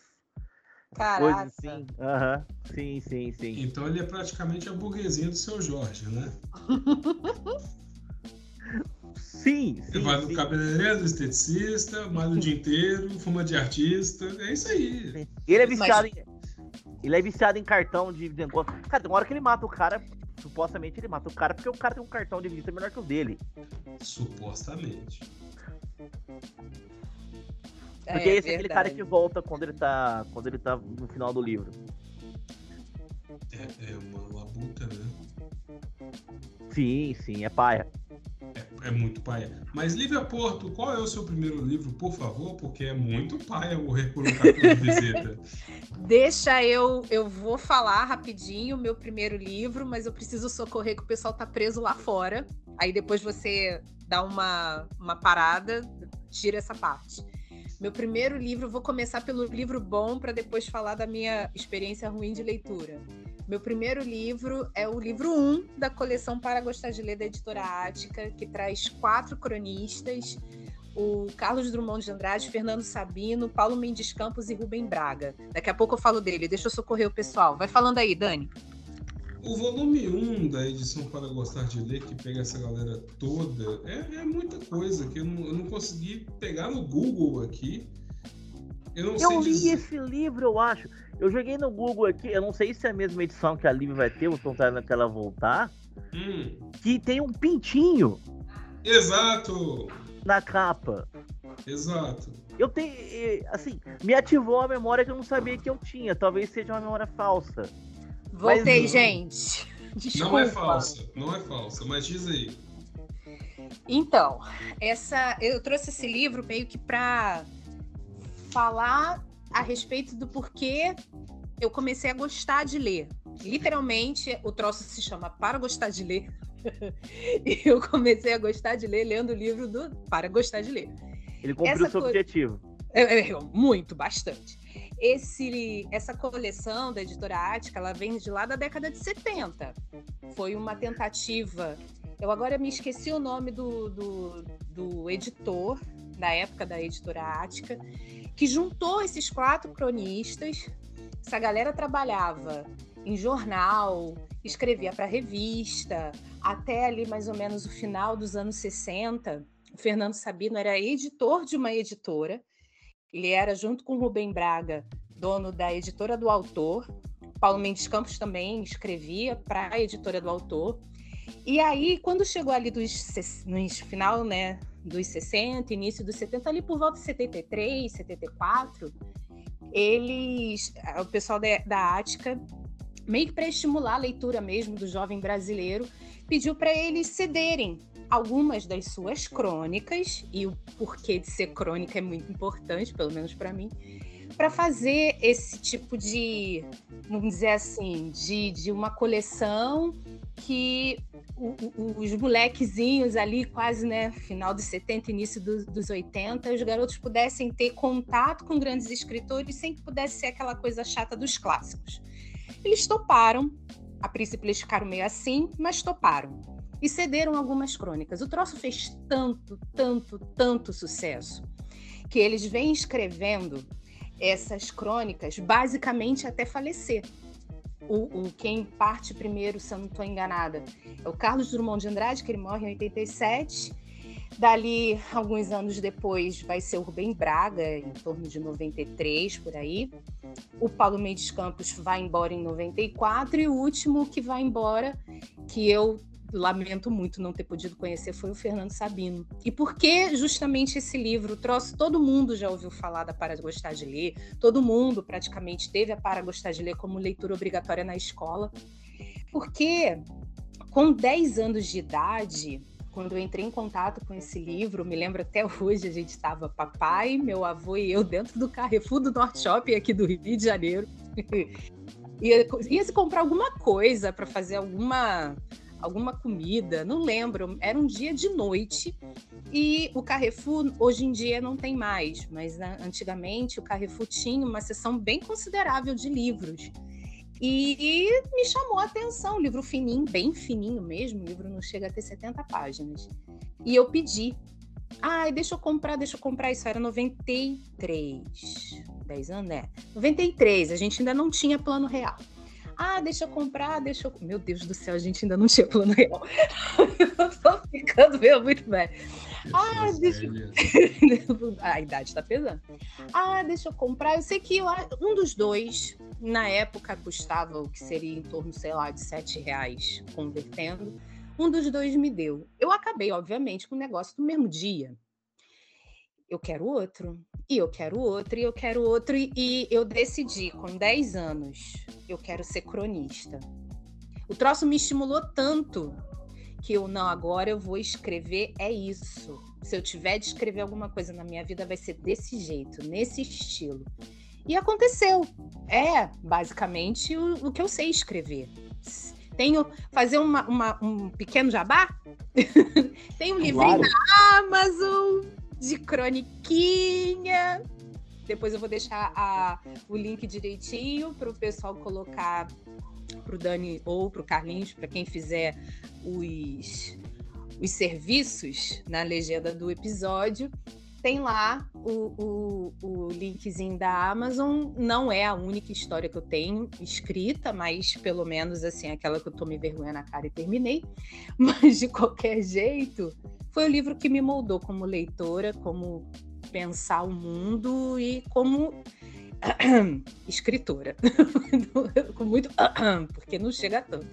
Caraca. coisas assim. Aham, uhum. sim, sim, sim. Então ele é praticamente a burguesia do seu Jorge, né? Sim, sim. Vai no cabeleireiro, esteticista, malha o dia inteiro, fuma de artista. É isso aí. Ele é viciado Mas... em. Ele é viciado em cartão de negócio. Cara, tem uma hora que ele mata o cara. Supostamente ele mata o cara porque o cara tem um cartão de visita melhor que o dele. Supostamente. Porque é, esse é aquele cara que volta quando ele tá. Quando ele tá no final do livro. É, é uma labuta, né? Sim, sim, é paia. É, é, muito paia. Mas Lívia Porto, qual é o seu primeiro livro, por favor? Porque é muito paia morrer por um cartão de visita. Deixa eu. Eu vou falar rapidinho o meu primeiro livro, mas eu preciso socorrer que o pessoal tá preso lá fora. Aí depois você dá uma, uma parada, tira essa parte. Meu primeiro livro, vou começar pelo livro bom para depois falar da minha experiência ruim de leitura. Meu primeiro livro é o livro 1 um da coleção Para Gostar de Ler da editora Ática, que traz quatro cronistas: o Carlos Drummond de Andrade, Fernando Sabino, Paulo Mendes Campos e Rubem Braga. Daqui a pouco eu falo dele, deixa eu socorrer o pessoal. Vai falando aí, Dani. o volume 1 da edição Para Gostar de Ler, que pega essa galera toda, é, é muita coisa que eu não, eu não, consegui pegar no Google aqui. Eu, não eu li dizer... esse livro, eu acho. Eu joguei no Google aqui, eu não sei se é a mesma edição que a Liv vai ter, ou estão trazendo que ela voltar. Hum. Que tem um pintinho. Exato! Na capa. Exato. Eu tenho. Assim, me ativou a memória que eu não sabia que eu tinha. Talvez seja uma memória falsa. Voltei, mas, gente. Desculpa. Não é falsa, não é falsa, mas diz aí. Então, essa, eu trouxe esse livro meio que para falar a respeito do porquê eu comecei a gostar de ler. Literalmente, o troço se chama Para Gostar de Ler. e eu comecei a gostar de ler lendo o livro do Para Gostar de Ler. Ele cumpriu Essa seu co... objetivo. É, é, muito, bastante. Esse, essa coleção da editora Ática, ela vem de lá da década de 70. Foi uma tentativa. Eu agora me esqueci o nome do, do, do editor, da época da editora Ática, que juntou esses quatro cronistas. Essa galera trabalhava em jornal, escrevia para revista, até ali mais ou menos o final dos anos 60. O Fernando Sabino era editor de uma editora ele era, junto com Rubem Braga, dono da editora do autor. Paulo Mendes Campos também escrevia para a editora do autor. E aí, quando chegou ali dos, no final né, dos 60, início dos 70, ali por volta de 73, 74, eles, o pessoal da, da Ática, meio que para estimular a leitura mesmo do jovem brasileiro, pediu para eles cederem algumas das suas crônicas, e o porquê de ser crônica é muito importante, pelo menos para mim, para fazer esse tipo de, vamos dizer assim, de, de uma coleção que o, o, os molequezinhos ali, quase, né, final dos 70, início do, dos 80, os garotos pudessem ter contato com grandes escritores sem que pudesse ser aquela coisa chata dos clássicos. Eles toparam, a princípio eles ficaram meio assim, mas toparam e cederam algumas crônicas. O troço fez tanto, tanto, tanto sucesso que eles vêm escrevendo essas crônicas basicamente até falecer. O, o, quem parte primeiro, se eu não estou enganada, é o Carlos Drummond de Andrade, que ele morre em 87. Dali, alguns anos depois, vai ser o Rubem Braga, em torno de 93, por aí. O Paulo Mendes Campos vai embora em 94. E o último que vai embora, que eu lamento muito não ter podido conhecer foi o Fernando Sabino. E por que justamente esse livro? Trouxe, todo mundo já ouviu falar da Para Gostar de Ler, todo mundo praticamente teve a Para Gostar de Ler como leitura obrigatória na escola. Porque com 10 anos de idade, quando eu entrei em contato com esse livro, me lembro até hoje, a gente estava papai, meu avô e eu dentro do Carrefour do Norte Shopping aqui do Rio de Janeiro. ia, ia se comprar alguma coisa para fazer alguma alguma comida, não lembro. Era um dia de noite e o Carrefour hoje em dia não tem mais, mas né, antigamente o Carrefour tinha uma seção bem considerável de livros. E, e, me chamou a atenção, livro fininho, bem fininho mesmo, o livro não chega a ter 70 páginas. E eu pedi. Ai, deixa eu comprar, deixa eu comprar. Isso era 93. 10 anos, né? 93, a gente ainda não tinha plano real. Ah, deixa eu comprar, deixa eu. Meu Deus do céu, a gente ainda não tinha plano real. eu tô ficando meio muito velho. Ah, deixa eu... A idade tá pesando. Ah, deixa eu comprar. Eu sei que um dos dois, na época, custava o que seria em torno, sei lá, de sete reais convertendo. Um dos dois me deu. Eu acabei, obviamente, com o negócio no mesmo dia. Eu quero outro e eu quero outro, e eu quero outro, e, e eu decidi com 10 anos, eu quero ser cronista. O troço me estimulou tanto que eu, não, agora eu vou escrever, é isso. Se eu tiver de escrever alguma coisa na minha vida, vai ser desse jeito, nesse estilo. E aconteceu. É basicamente o, o que eu sei escrever. Tenho fazer uma, uma, um pequeno jabá? Tem um livrinho claro. na Amazon de croniquinha. Depois eu vou deixar a, o link direitinho para o pessoal colocar para o Dani ou para o Carlinhos, para quem fizer os, os serviços na legenda do episódio. Tem lá o, o, o, linkzinho da Amazon. Não é a única história que eu tenho escrita, mas pelo menos assim, aquela que eu tomei vergonha na cara e terminei. Mas de qualquer jeito, foi o livro que me moldou como leitora, como pensar o mundo e como escritora. Com muito porque não chega tanto.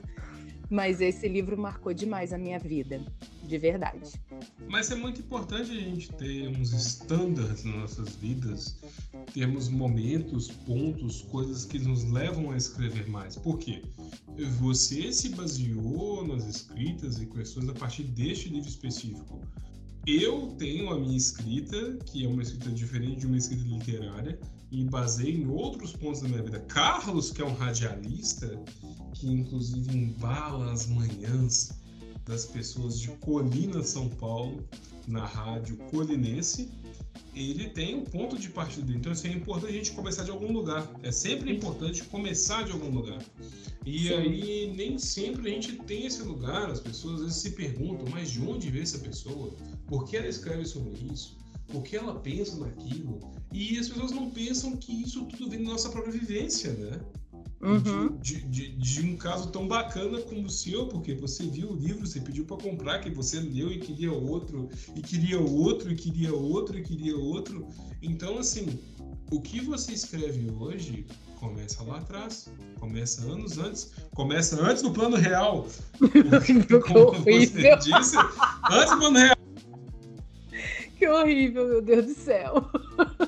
Mas esse livro marcou demais a minha vida, de verdade. Mas é muito importante a gente ter uns estándares nas nossas vidas, termos momentos, pontos, coisas que nos levam a escrever mais. Por quê? Você se baseou nas escritas e questões a partir deste livro específico. Eu tenho a minha escrita, que é uma escrita diferente de uma escrita literária, e baseei em outros pontos da minha vida. Carlos, que é um radialista, que inclusive embala as manhãs das pessoas de Colina, São Paulo, na rádio colinense, ele tem um ponto de partida. Então, assim, é importante a gente começar de algum lugar. É sempre importante começar de algum lugar. E Sim. aí, nem sempre a gente tem esse lugar. As pessoas às vezes se perguntam, mas de onde veio essa pessoa? Por que ela escreve sobre isso? Por que ela pensa naquilo? E as pessoas não pensam que isso tudo vem da nossa própria vivência, né? Uhum. De, de, de, um caso tão bacana como o seu, porque você viu o livro, você pediu para comprar, que você leu e queria outro, e queria outro, e queria outro, e queria outro. Então, assim, o que você escreve hoje começa lá atrás, começa anos antes, começa antes do plano real. como você disse, antes do plano real. Que horrível, meu Deus do céu.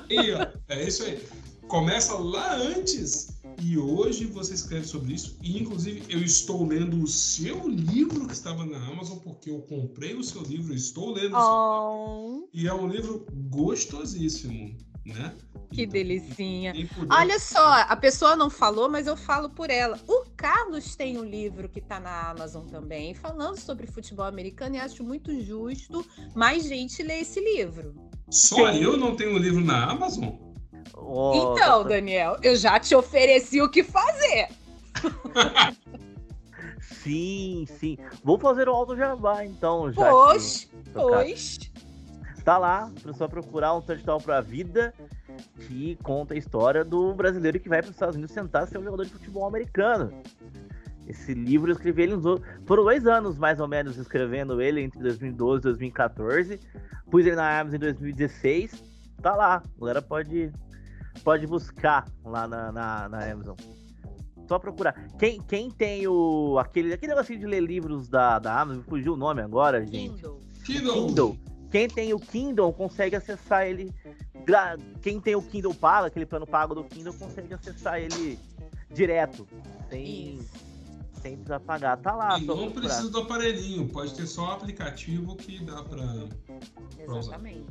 E, ó, é isso aí. Começa lá antes e hoje você escreve sobre isso. E, inclusive, eu estou lendo o seu livro que estava na Amazon, porque eu comprei o seu livro, estou lendo oh. o seu livro. E é um livro gostosíssimo, né? Que então, delicinha. Olha só, a pessoa não falou, mas eu falo por ela. O Carlos tem um livro que está na Amazon também, falando sobre futebol americano, e acho muito justo mais gente ler esse livro. Só Sim. eu não tenho um livro na Amazon? Oh, então, tá... Daniel, eu já te ofereci o que fazer. sim, sim. Vou fazer o Alto Jabá, então. Já pois, pois. Tá lá, só procurar um touchdown pra vida que conta a história do brasileiro que vai para os Estados Unidos tentar ser um jogador de futebol americano. Esse livro eu escrevi ele nos foram dois anos mais ou menos escrevendo ele entre 2012 e 2014. Pus ele na Amazon em 2016. Tá lá, a galera pode pode buscar lá na, na, na Amazon. Só procurar. Quem, quem tem o. aquele, aquele negocinho de ler livros da, da Amazon, fugiu o nome agora, gente. Kindle. Kindle. Kindle. Quem tem o Kindle consegue acessar ele. Quem tem o Kindle pago, aquele plano pago do Kindle, consegue acessar ele direto. Sem, sem precisar pagar. Tá lá. E não precisa do aparelhinho, pode ter só o aplicativo que dá pra. Exatamente.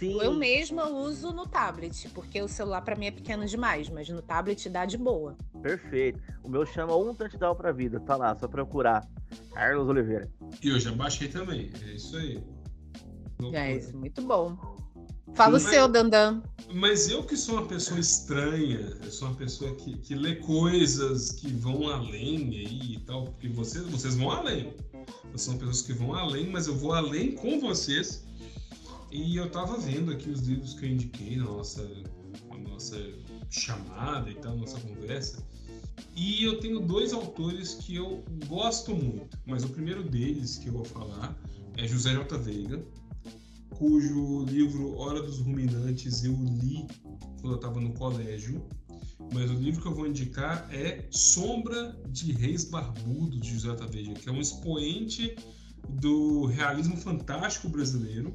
Sim. Eu mesma uso no tablet, porque o celular para mim é pequeno demais, mas no tablet dá de boa. Perfeito. O meu chama Um Touchdown pra Vida, tá lá, só procurar. Carlos Oliveira. E eu já baixei também, é isso aí. É isso, muito bom. Fala Sim, o seu, Dandan. Mas eu que sou uma pessoa estranha, eu sou uma pessoa que, que lê coisas que vão além aí e tal, porque vocês, vocês vão além. São pessoas que vão além, mas eu vou além com vocês e eu tava vendo aqui os livros que eu indiquei na nossa, na nossa chamada e tal, nossa conversa. E eu tenho dois autores que eu gosto muito, mas o primeiro deles que eu vou falar é José J. Veiga, cujo livro Hora dos Ruminantes eu li quando eu estava no colégio. Mas o livro que eu vou indicar é Sombra de Reis Barbudos, de José J. Veiga, que é um expoente do realismo fantástico brasileiro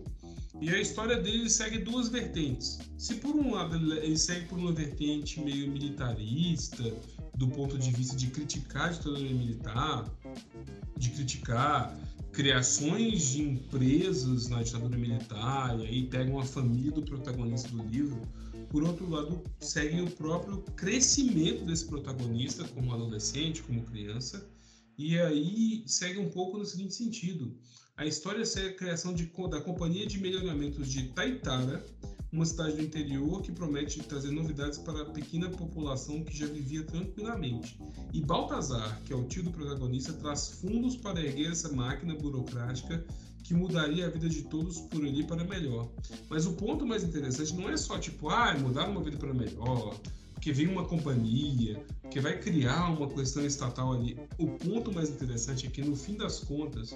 e a história dele segue duas vertentes. Se por um lado ele segue por uma vertente meio militarista, do ponto de vista de criticar a ditadura militar, de criticar criações de empresas na ditadura militar, e aí pegam a família do protagonista do livro. Por outro lado, segue o próprio crescimento desse protagonista como adolescente, como criança, e aí segue um pouco no seguinte sentido a história segue a criação de, da Companhia de Melhoramentos de Taitara, uma cidade do interior que promete trazer novidades para a pequena população que já vivia tranquilamente. E Baltazar, que é o tio do protagonista, traz fundos para erguer essa máquina burocrática que mudaria a vida de todos por ali para melhor. Mas o ponto mais interessante não é só tipo, ah, mudar uma vida para melhor, porque vem uma companhia, que vai criar uma questão estatal ali. O ponto mais interessante é que, no fim das contas,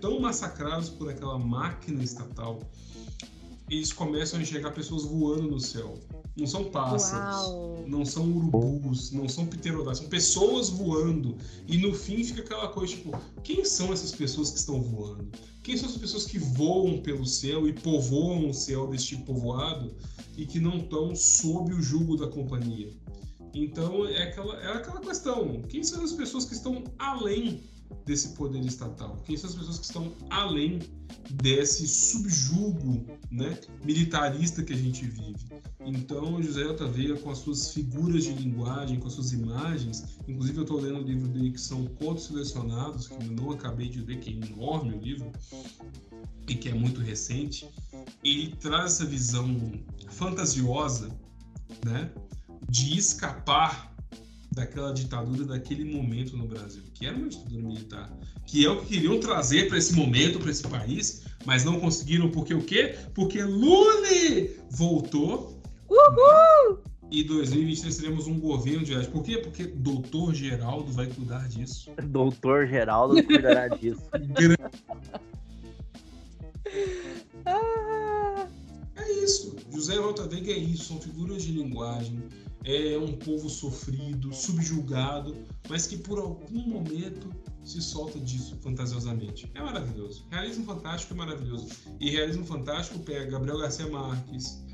tão massacrados por aquela máquina estatal, eles começam a enxergar pessoas voando no céu. Não são pássaros, Uau. não são urubus, não são pterodáctilos, são pessoas voando. E no fim fica aquela coisa tipo, quem são essas pessoas que estão voando? Quem são as pessoas que voam pelo céu e povoam o céu deste povoado e que não estão sob o jugo da companhia? Então é aquela, é aquela questão: quem são as pessoas que estão além desse poder estatal? Quem são as pessoas que estão além desse subjugo né, militarista que a gente vive? Então, José Otaveia, com as suas figuras de linguagem, com as suas imagens, inclusive eu estou lendo o livro dele que são contos selecionados, que eu não acabei de ver, que é enorme o livro, e que é muito recente, ele traz essa visão fantasiosa, né, de escapar daquela ditadura daquele momento no Brasil, que era uma ditadura militar, que é o que queriam trazer para esse momento, para esse país, mas não conseguiram porque o quê? Porque Lula voltou. Uhul! E 2023 teremos um governo de Por quê? Porque doutor Geraldo vai cuidar disso. Doutor Geraldo cuidará disso. é isso. José Rotadega é isso. São figuras de linguagem é um povo sofrido, subjugado, mas que por algum momento se solta disso fantasiosamente. É maravilhoso. Realismo fantástico é maravilhoso. E realismo fantástico pega Gabriel Garcia Marques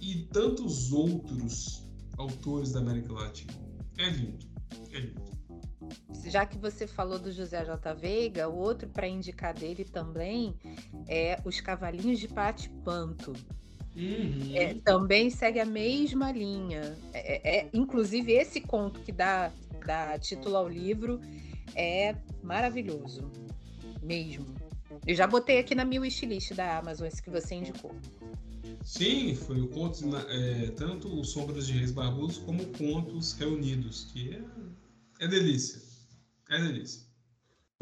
e tantos outros autores da América Latina. É lindo. É lindo. Já que você falou do José J. Veiga, o outro para indicar dele também é Os Cavalinhos de Pate Panto. Uhum. É, também segue a mesma linha. É, é, é, inclusive, esse conto que dá, dá título ao livro é maravilhoso. Mesmo. Eu já botei aqui na minha wishlist da Amazon esse que você indicou. Sim, foi o conto, é, tanto Sombras de Reis Barbudos como Contos Reunidos, que é, é delícia. É delícia.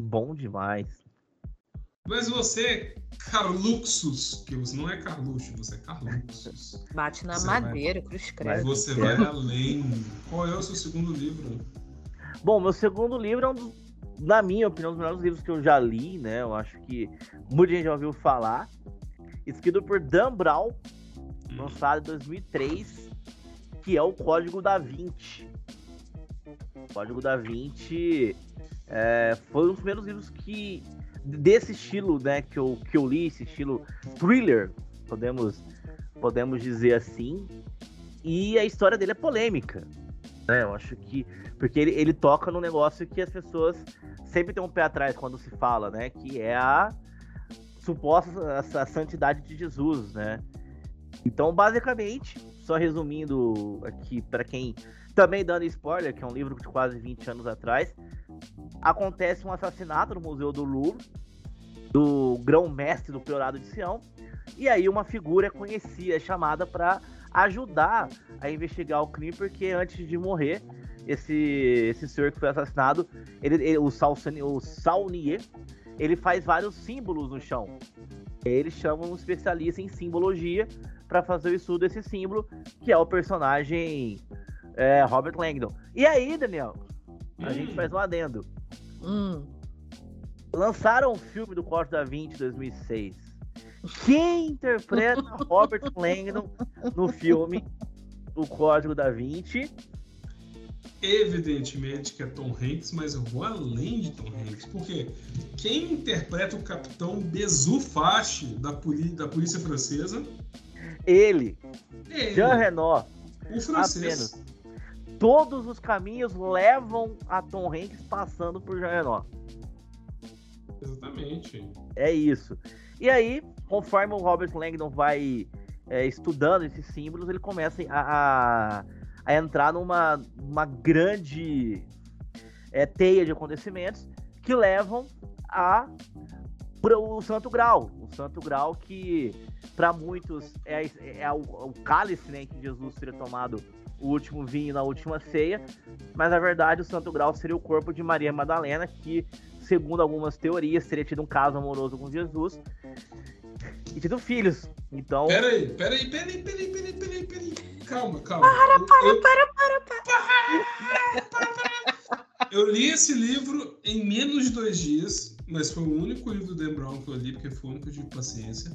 Bom demais. Mas você, Carluxus, que você não é Carluxo, você é Carluxus. Bate na você madeira, vai, cruz credo. Você vai além. Qual é o seu segundo livro? Bom, meu segundo livro é um dos, na minha opinião, um dos melhores livros que eu já li, né? Eu acho que muita gente já ouviu falar. Escrito por Dan Brown, hum. lançado em 2003, que é o Código da Vinci. O Código da Vinci é, foi um dos primeiros livros que desse estilo, né, que eu, que eu li, esse estilo thriller, podemos, podemos dizer assim. E a história dele é polêmica, né? Eu acho que porque ele, ele toca num negócio que as pessoas sempre têm um pé atrás quando se fala, né, que é a suposta a, a santidade de Jesus, né? Então, basicamente, só resumindo aqui para quem também dando spoiler, que é um livro de quase 20 anos atrás, acontece um assassinato no Museu do Louvre, do grão-mestre do Priorado de Sião, e aí uma figura conhecida, chamada para ajudar a investigar o crime, porque antes de morrer, esse, esse senhor que foi assassinado, ele, ele o, Salsani, o Saunier, ele faz vários símbolos no chão. Eles chamam um especialista em simbologia para fazer o estudo desse símbolo, que é o personagem é, Robert Langdon. E aí, Daniel, a hum. gente faz um adendo. Hum. Lançaram o filme do Código da Vinci 2006. Quem interpreta Robert Langdon no filme O Código da Vinci? Evidentemente que é Tom Hanks, mas eu vou além de Tom Hanks, porque quem interpreta o capitão Bezufache da, da polícia francesa? Ele, Ele. Jean Renault. O francês. Apenas todos os caminhos levam a Tom Hanks passando por Jean Exatamente. É isso. E aí, conforme o Robert Langdon vai é, estudando esses símbolos, ele começa a, a, a entrar numa uma grande é, teia de acontecimentos que levam a o Santo Grau, Santo Grau, que para muitos é, é o, o, cálice né, que Jesus teria tomado o último vinho na última ceia, mas na verdade o Santo Grau seria o corpo de Maria Madalena, que, segundo algumas teorias, teria tido um caso amoroso com Jesus e tido filhos. Então. Peraí, peraí, peraí, peraí, peraí, peraí, peraí. Calma, calma. Para, para, eu, para, para, para, para, para, para. Eu li esse livro em menos de dois dias, mas foi o único livro do Dan Brown que eu li, porque foi o único que eu tive paciência.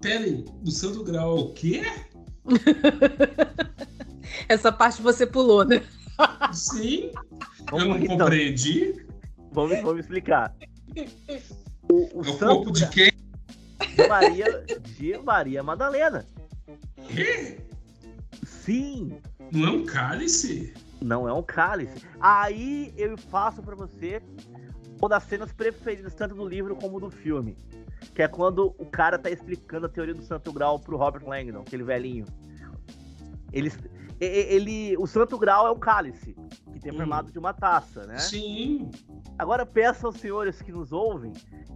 Peraí, o Santo Grau o quê? Essa parte você pulou, né? Sim. Vamos, eu não então. compreendi. Vamos, vamos explicar. O, o é o corpo de quem? De Maria, de Maria Madalena. Quê? Sim. Não é um cálice? Não é um cálice. Aí eu faço para você uma das cenas preferidas, tanto do livro como do filme. Que é quando o cara tá explicando a teoria do Santo Grau pro Robert Langdon, aquele velhinho. Ele, ele, o Santo Grau é um cálice, que tem o hum. formato de uma taça, né? Sim. Agora peço aos senhores que nos ouvem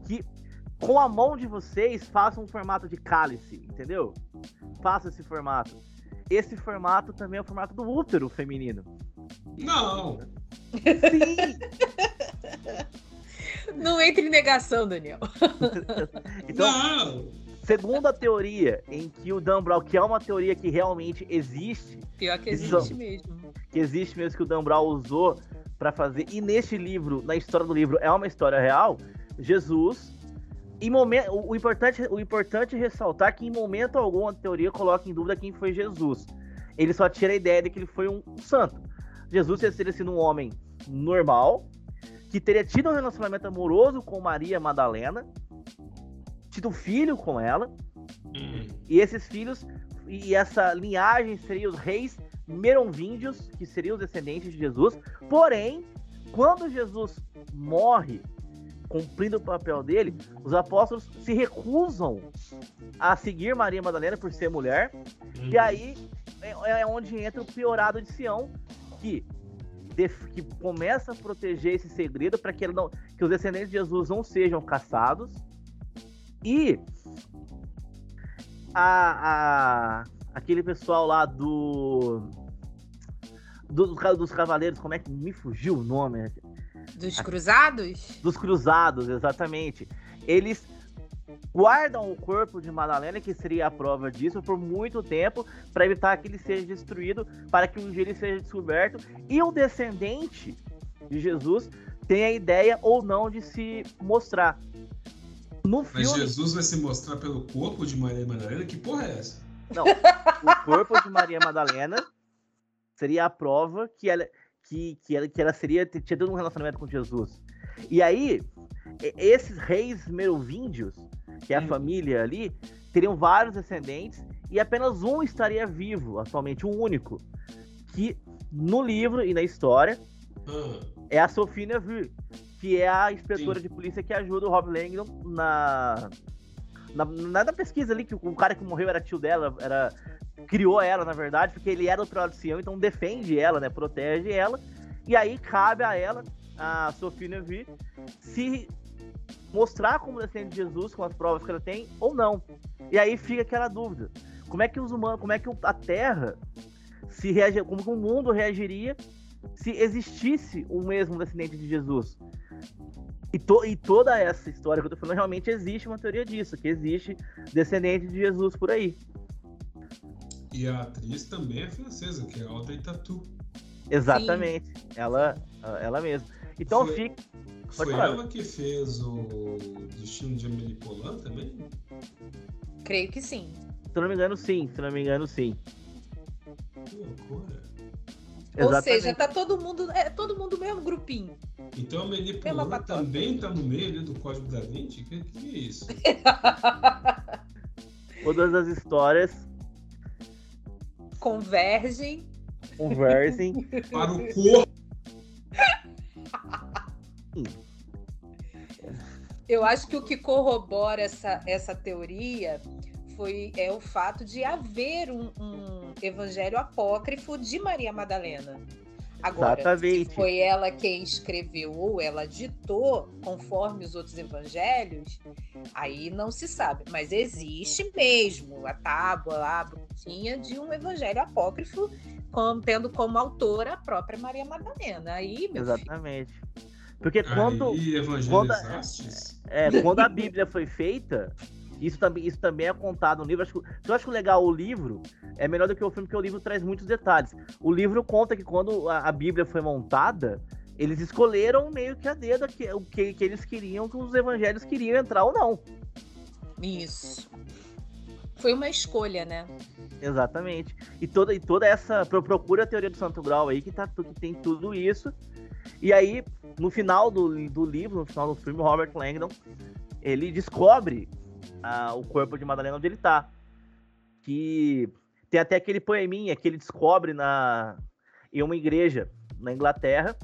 que com a mão de vocês façam um formato de cálice, entendeu? Faça esse formato. Esse formato também é o formato do útero feminino. Não. Sim. Não entre em negação, Daniel. então, Não. segundo a teoria em que o Dan Brown, que é uma teoria que realmente existe. Pior que existe mesmo. Que existe mesmo que o Dan Brown usou para fazer. E neste livro, na história do livro, é uma história real. Jesus em momento, o, importante, o importante é ressaltar que em momento algum a teoria coloca em dúvida quem foi Jesus. Ele só tira a ideia de que ele foi um, um santo. Jesus teria sido um homem normal, que teria tido um relacionamento amoroso com Maria Madalena, tido filho com ela, hum. e esses filhos e essa linhagem seriam os reis merovíndios, que seriam os descendentes de Jesus. Porém, quando Jesus morre cumprindo o papel dele, os apóstolos se recusam a seguir Maria Madalena por ser mulher. Uhum. E aí é, é, onde entra o piorado de Sião, que, que começa a proteger esse segredo para que, que os descendentes de Jesus não sejam caçados. E a, a, aquele pessoal lá do, do, dos cavaleiros, como é que me fugiu o nome? Dos cruzados? Dos cruzados, exatamente. Eles guardam o corpo de Madalena, que seria a prova disso, por muito tempo, para evitar que ele seja destruído, para que um dia ele seja descoberto. E o descendente de Jesus tem a ideia ou não de se mostrar. No filme... Mas Jesus vai se mostrar pelo corpo de Maria Madalena? Que porra é essa? Não, o corpo de Maria Madalena seria a prova que ela, que, que, ela, que ela seria tinha tido um relacionamento com Jesus. E aí, esses reis merovíndios, que é a hum. família ali, teriam vários descendentes e apenas um estaria vivo, atualmente um único, que no livro e na história hum. é a Sophie Neville, que é a inspetora Sim. de polícia que ajuda o Rob Langdon na, na, na, pesquisa ali, que o, o cara que morreu era tio dela, era criou ela, na verdade, porque ele era o Sião, então defende ela, né? Protege ela. E aí cabe a ela, a Sophie Neville, se mostrar como descendente de Jesus com as provas que ela tem ou não. E aí fica aquela dúvida. Como é que os humanos, como é que a Terra se reage, como que o mundo reagiria se existisse o mesmo descendente de Jesus? E, to, e toda essa história que eu tô falando, realmente existe uma teoria disso, que existe descendente de Jesus por aí. E a atriz também é francesa, que é Audrey Tatu. Exatamente. Ela, ela mesma. Então fica. Foi ela que fez o Destino de Amélie Poulain também? Creio que sim. Se não me engano, sim. Se não me engano, sim. Que loucura. Ou seja, tá todo mundo. É todo mundo mesmo grupinho. Então a Amélie Poulain também tá no meio ali do Código da Vinci? Que, que é isso? Todas as histórias convergem. Conversem. para o corpo. Eu acho que o que corrobora essa, essa teoria foi é o fato de haver um, um evangelho apócrifo de Maria Madalena. Agora, Exatamente. se foi ela quem escreveu ou ela ditou conforme os outros evangelhos, aí não se sabe. Mas existe mesmo a tábua lá, a brutinha de um evangelho apócrifo, com- tendo como autora a própria Maria Madalena. Aí, meu filho, Exatamente. Porque quando, Aí evangelizastes. é, quando a Bíblia foi feita, isso também, isso também é contado no livro. Acho, que- eu acho legal o livro, é melhor do que o filme, porque o livro traz muitos detalhes. O livro conta que quando a, a Bíblia foi montada, eles escolheram meio que a dedo que- o que, que eles queriam, que os evangelhos queriam entrar ou não. isso. Foi uma escolha, né? Exatamente. E toda, e toda essa. pro- Procura a teoria do Santo Grau aí, que, tá, que tem tudo isso. E aí, no final do, do livro, no final do filme, o Robert Langdon, ele descobre ah, o corpo de Madalena onde ele tá. Que tem até aquele poeminha que ele descobre na, em uma igreja na Inglaterra.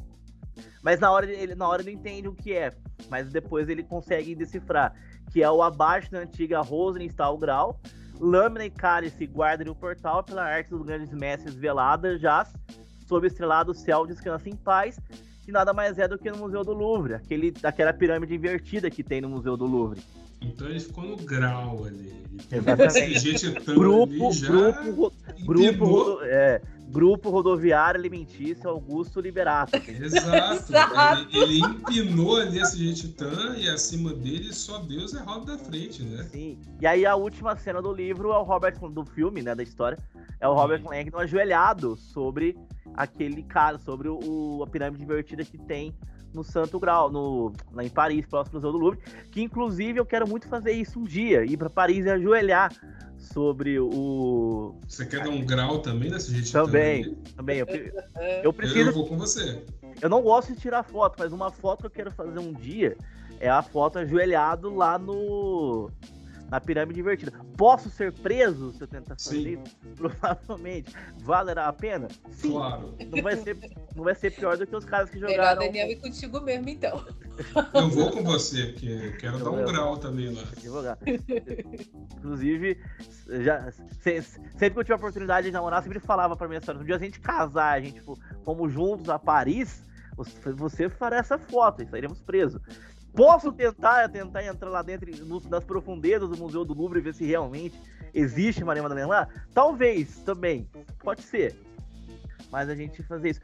Mas na hora ele, na hora ele entende o que é. Mas depois ele consegue decifrar. Que é o abaixo da antiga Rosenstahl Grau, lâmina e cálice guardam o portal pela arte dos grandes mestres velada, jaz, sob o estrelado céu descansa em paz, que nada mais é do que no Museu do Louvre, aquele, aquela pirâmide invertida que tem no Museu do Louvre. Então ele ficou no grau ali. Exatamente. Grupo, ali já grupo, grupo, é, grupo rodoviário alimentício Augusto Liberato. Exato. Exato. Ele, ele empinou ali esse jeititã e acima dele só Deus é roda da frente, né? Sim. E aí a última cena do livro é o Robert do filme, né, da história, é o Robert Langdon ajoelhado sobre aquele cara, sobre o, o- a pirâmide invertida que tem no Santo Grau, no, lá em Paris, próximo ao Museu do Louvre, que inclusive eu quero muito fazer isso um dia, ir para Paris e ajoelhar sobre o Você quer dar um grau também nesse jeititã? Também. também eu, É. eu Eu, preciso eu vou com você. Eu não gosto de tirar foto, mas uma foto que eu quero fazer um dia é a foto ajoelhado lá no. Na pirâmide invertida. Posso ser preso se eu tentar fazer Sim. isso? Provavelmente. Valerá a pena? Sim. Claro. Não vai ser, não vai ser pior do que os caras que Melhor, jogaram. Daniel, e contigo mesmo, então. Eu vou com você, porque eu quero dar um Eu- grau também lá. Advogar. Inclusive, já, se- sempre que eu tive a oportunidade de namorar, sempre falava pra minha senhora, um dia a gente casar, a gente tipo, fomos juntos a Paris, você, você fará essa foto e sairemos presos. Posso tentar, tentar entrar lá dentro, nas profundezas do Museu do Louvre e ver se realmente existe Maria Madalena lá? Talvez, também. Pode ser. Mas a gente fazer isso.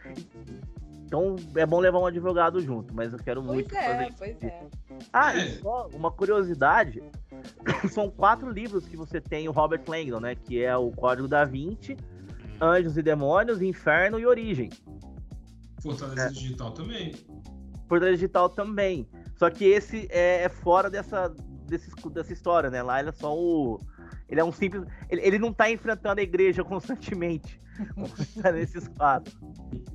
Então é bom levar um advogado junto, mas eu quero Pois muito fazer é, isso. pois é. Ah, e só uma curiosidade: são quatro livros que você tem o Robert Langdon, né? Que é o Código da Vinci, Anjos e Demônios, Inferno e Origem. Fortaleza É. Digital também. Portal Digital também. Só que esse é, é fora dessa, desse, dessa história, né? Lá ele é só o. Ele é um simples. Ele, ele não tá enfrentando a igreja constantemente. tá nesses quadros.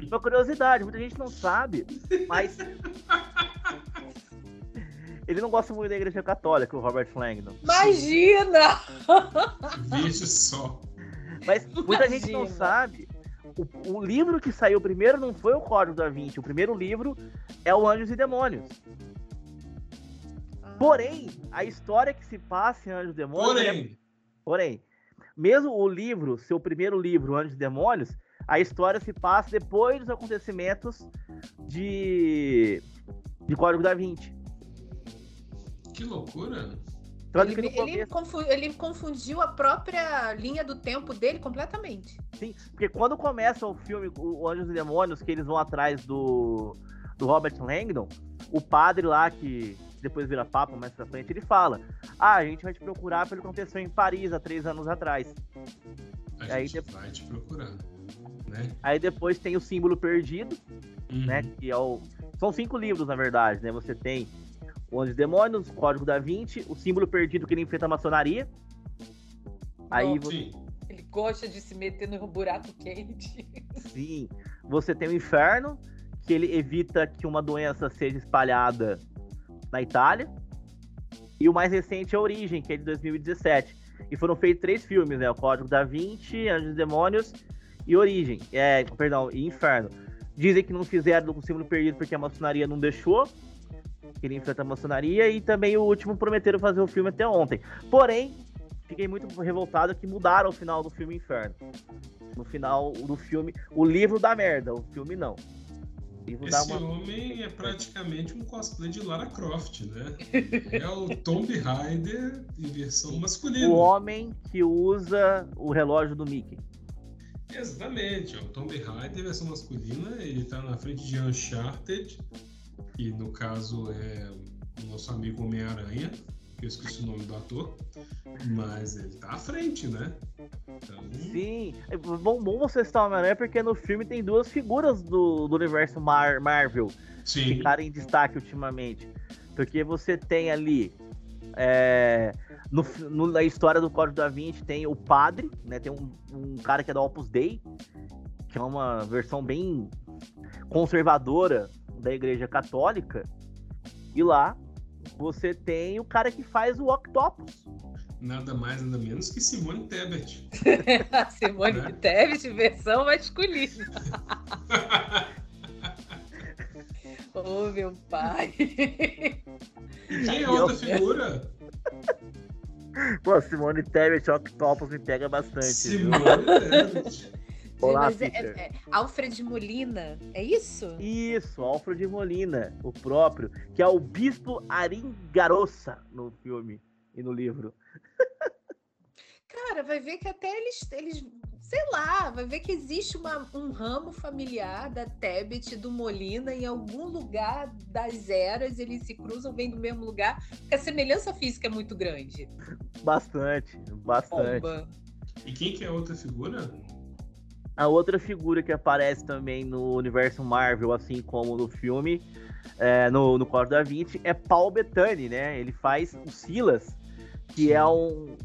Uma curiosidade, muita gente não sabe, mas. Ele não gosta muito da igreja católica, o Robert Langdon. Imagina! Veja só. Mas muita gente não Imagina. sabe. O, o livro que saiu primeiro não foi o Código da Vinci. O primeiro livro é o Anjos e Demônios. Porém, a história que se passa em Anjos e Demônios. é- Porém, porém, mesmo o livro, seu primeiro livro, Anjos e Demônios, a história se passa depois dos acontecimentos de, de Código da Vinci. que loucura. Ele, que ele começo- confu- ele confundiu a própria linha do tempo dele completamente. Sim, porque quando começa o filme, o o Anjos e Demônios, que eles vão atrás do, do Robert Langdon, o padre lá, que depois vira papa mais pra frente, ele fala: Ah, a gente vai te procurar pelo que aconteceu em Paris há três anos atrás. A Aí gente depois- vai te procurar. Né? Aí depois tem o símbolo perdido, Uhum. né? Que é o. São cinco livros, na verdade, né? Você tem o Anjos e Demônios, o Código da Vinci, o símbolo perdido que ele enfrenta a maçonaria. Aí você. Ele gosta de se meter no buraco quente. sim, você tem o inferno, que ele evita que uma doença seja espalhada na Itália. E o mais recente é Origem, que é de 2017. E foram feitos três filmes, né? O Código da Vinci, Anjos e Demônios e Origem. É, perdão, e Inferno. Dizem que não fizeram o símbolo perdido porque a maçonaria não deixou. Que ele enfrenta a maçonaria. E também o último prometeram fazer o filme até ontem. Porém, fiquei muito revoltado que mudaram o final do filme Inferno. No final do filme, o livro dá merda, o filme não. Esse uma... homem é praticamente um cosplay de Lara Croft, né? É o Tomb Raider em versão masculina. O homem que usa o relógio do Mickey. Exatamente, é o Tomb Raider versão masculina, ele tá na frente de Uncharted, que no caso é o nosso amigo Homem-Aranha, eu esqueci o nome do ator, mas ele tá à frente, né? Então, Sim, é bom, bom você citar o Homem-Aranha porque no filme tem duas figuras do, do universo Mar- Marvel que sim, ficaram em destaque ultimamente. Porque você tem ali. é, no, no- na história do Código da Vinci tem o padre, né? Tem um, um cara que é da Opus Dei, que é uma versão bem conservadora da Igreja Católica. E lá você tem o cara que faz o Octopus. nada mais, nada menos que Simone Tebet. Simone Né? Tebet, versão masculina. Ô, meu pai. E quem é outra figura? Pô, Simone Tebet, Octopus me pega bastante. Simone Tebet. Olá, Mas é, Peter. é- é Alfred Molina, é isso? Isso, Alfred Molina, o próprio, que é o Bispo Aringarossa no filme e no livro. Cara, vai ver que até eles, eles sei lá, vai ver que existe uma- um ramo familiar da Tebet e do Molina em algum lugar das eras, eles se cruzam, vêm do mesmo lugar, porque a semelhança física é muito grande. Bastante, bastante. Bomba. E quem que é a outra figura? A outra figura que aparece também no universo Marvel, assim como no filme, é, no, no Código da Vinci, é Paul Bettany, né? Ele faz o Silas, que é um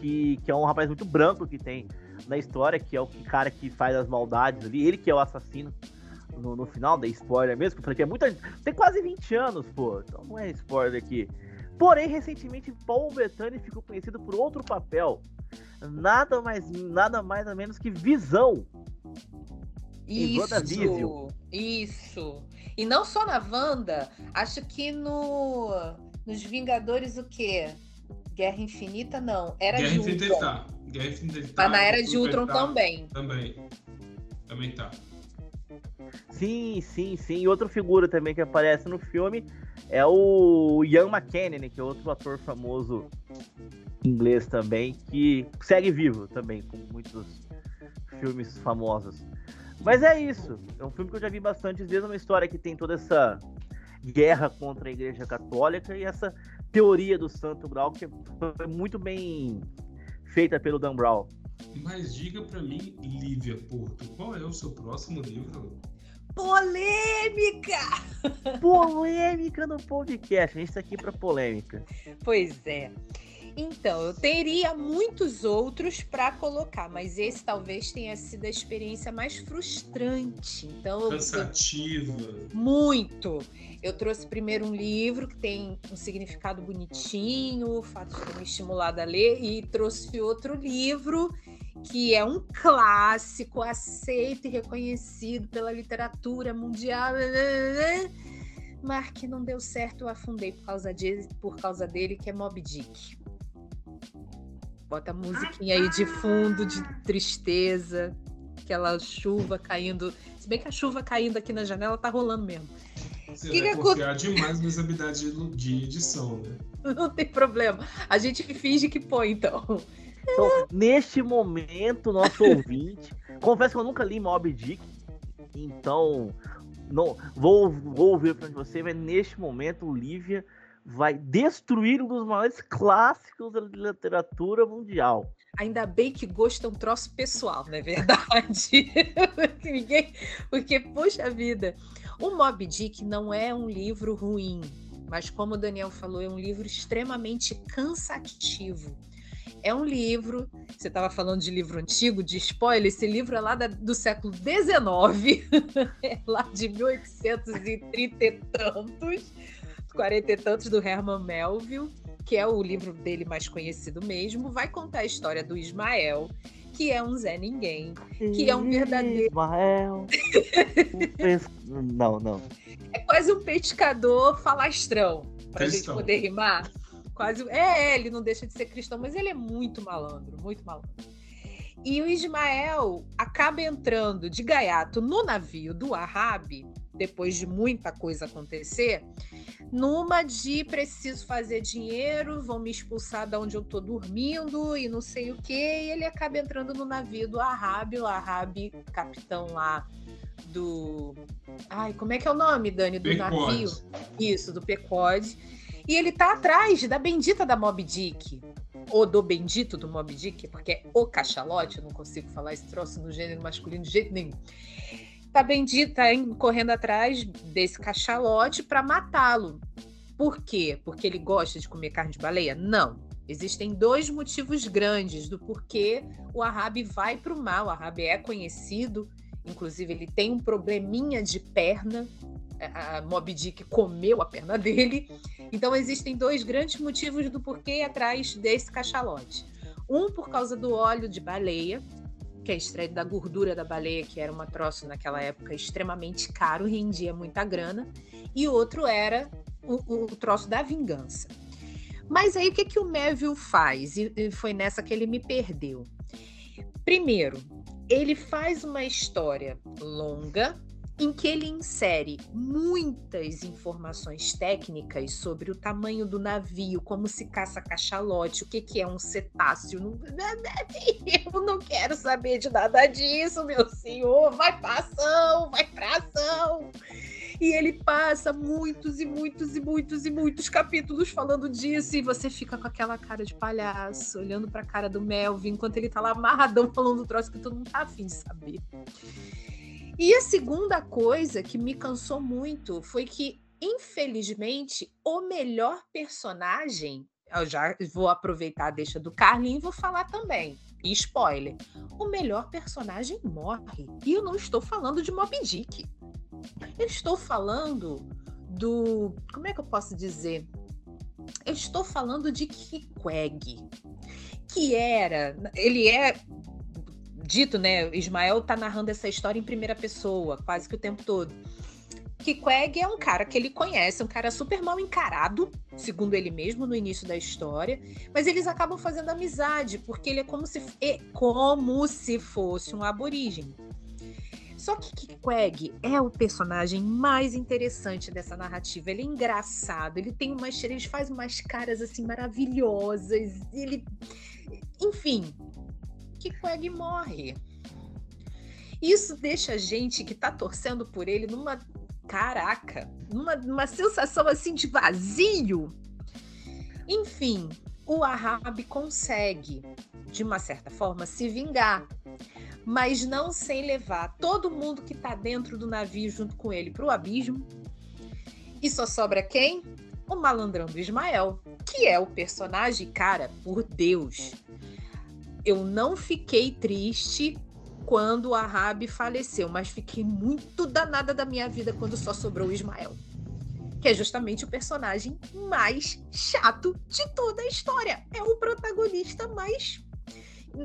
que, que é um rapaz muito branco que tem na história, que é o que- cara que faz as maldades ali, ele que é o assassino no, no final, da spoiler mesmo, que eu falei que é muita. Tem quase 20 anos, pô. Então não é spoiler aqui. Porém, recentemente, Paul Bettany ficou conhecido por outro papel. Nada mais, nada mais ou menos que Visão. Isso, isso. E não só na Wanda, acho que no nos Vingadores o quê? Guerra Infinita não, era Guerra de Infinita Ultron. tá. Guerra Infinita tá. Mas na era de Ultron tá. também. Também. Também tá. Sim, sim, sim. E outra figura também que aparece no filme é o Ian McKellen, que é outro ator famoso inglês também, que segue vivo também, como muitos filmes famosos. Mas é isso. É um filme que eu já vi bastante vezes, uma história que tem toda essa guerra contra a Igreja Católica e essa teoria do Santo Grau que foi muito bem feita pelo Dan Brown. Mas diga pra mim, Lívia Porto, qual é o seu próximo livro? Polêmica! Polêmica no podcast. A gente tá aqui pra polêmica. Pois é. Então, eu teria muitos outros para colocar, mas esse talvez tenha sido a experiência mais frustrante. Então, eu- Cansativa. Muito. Eu trouxe primeiro um livro que tem um significado bonitinho, o fato de ter me estimulado a ler, e trouxe outro livro que é um clássico, aceito e reconhecido pela literatura mundial, mas que não deu certo, eu afundei por causa, de, por causa dele, que é Mob Dick. Bota a musiquinha aí de fundo, de tristeza, aquela chuva caindo. Se bem que a chuva caindo aqui na janela tá rolando mesmo. Você Que vai que confiar demais nas habilidades de, de edição, né? Não tem problema. A gente finge que põe, então. Então, neste momento, nosso ouvinte. Confesso que eu nunca li Mob Dick. Então, não, vou, vou ouvir para você, mas neste momento, Lívia vai destruir um dos maiores clássicos da literatura mundial. Ainda bem que gosto é um troço pessoal, não é verdade? porque ninguém. Porque, poxa vida, o Mob Dick não é um livro ruim, mas como o Daniel falou, é um livro extremamente cansativo. É um livro, você estava falando de livro antigo, de spoiler, esse livro é lá da- do século XIX, é lá de 1830 e tantos, 40 e tantos do Herman Melville que é o livro dele mais conhecido mesmo, vai contar a história do Ismael, que é um Zé Ninguém, que é um verdadeiro. Ismael. Não, não. É quase um pescador falastrão, pra gente Cristão. poder rimar. Quase. É, ele não deixa de ser cristão, mas ele é muito malandro, muito malandro. E o Ismael acaba entrando de gaiato no navio do Arrabe, depois de muita coisa acontecer, numa de preciso fazer dinheiro, vão me expulsar da onde eu tô dormindo e não sei o que, e ele acaba entrando no navio do Arrabe, o Arrabe, capitão lá do. Ai, como é que é o nome, Dani, do navio? Isso, do Pecode. E ele tá atrás da bendita da Mob Dick ou do bendito do Mob Dick, porque é o cachalote, eu não consigo falar esse troço no gênero masculino de jeito nenhum. Tá bendito, tá correndo atrás desse cachalote para matá-lo. Por quê? Porque ele gosta de comer carne de baleia? Não. Existem dois motivos grandes do porquê o Arabe vai para o mal. O Arabe é conhecido, inclusive ele tem um probleminha de perna, a Mob Dick comeu a perna dele. Então existem dois grandes motivos do porquê atrás desse cachalote. Um por causa do óleo de baleia, que é extraído da gordura da baleia, que era uma troço naquela época extremamente caro, rendia muita grana, e outro era o, o troço da vingança. Mas aí o que, que o Melville faz? E foi nessa que ele me perdeu. Primeiro, ele faz uma história longa, em que ele insere muitas informações técnicas sobre o tamanho do navio, como se caça cachalote, o que, que é um cetáceo. Eu não quero saber de nada disso, meu senhor. Vai pra ação, vai pra ação. E ele passa muitos e muitos e muitos e muitos capítulos falando disso, e você fica com aquela cara de palhaço, olhando pra cara do Melvin, enquanto ele tá lá amarradão falando do troço que todo mundo tá afim de saber. E a segunda coisa que me cansou muito foi que, infelizmente, o melhor personagem. Eu já vou aproveitar a deixa do Carlinho e vou falar também. E spoiler: o melhor personagem morre. E eu não estou falando de Moby Dick. Eu estou falando do. Como é que eu posso dizer? Eu estou falando de Kikweg, que era. Ele é dito, né? Ismael tá narrando essa história em primeira pessoa, quase que o tempo todo. Que Queg é um cara que ele conhece, um cara super mal encarado, segundo ele mesmo no início da história, mas eles acabam fazendo amizade, porque ele é como se, é como se fosse um aborígene. Só que Queg é o personagem mais interessante dessa narrativa. Ele é engraçado, ele tem umas, ele faz umas caras assim maravilhosas, ele, enfim, que Quag morre. Isso deixa a gente que tá torcendo por ele numa caraca, numa, numa sensação assim de vazio. Enfim, o Ahab consegue, de uma certa forma, se vingar, mas não sem levar todo mundo que tá dentro do navio junto com ele para o abismo. E só sobra quem? O malandrão do Ismael, que é o personagem, cara, por Deus eu não fiquei triste quando a Rabi faleceu, mas fiquei muito danada da minha vida quando só sobrou o Ismael. Que é justamente o personagem mais chato de toda a história. É o protagonista mais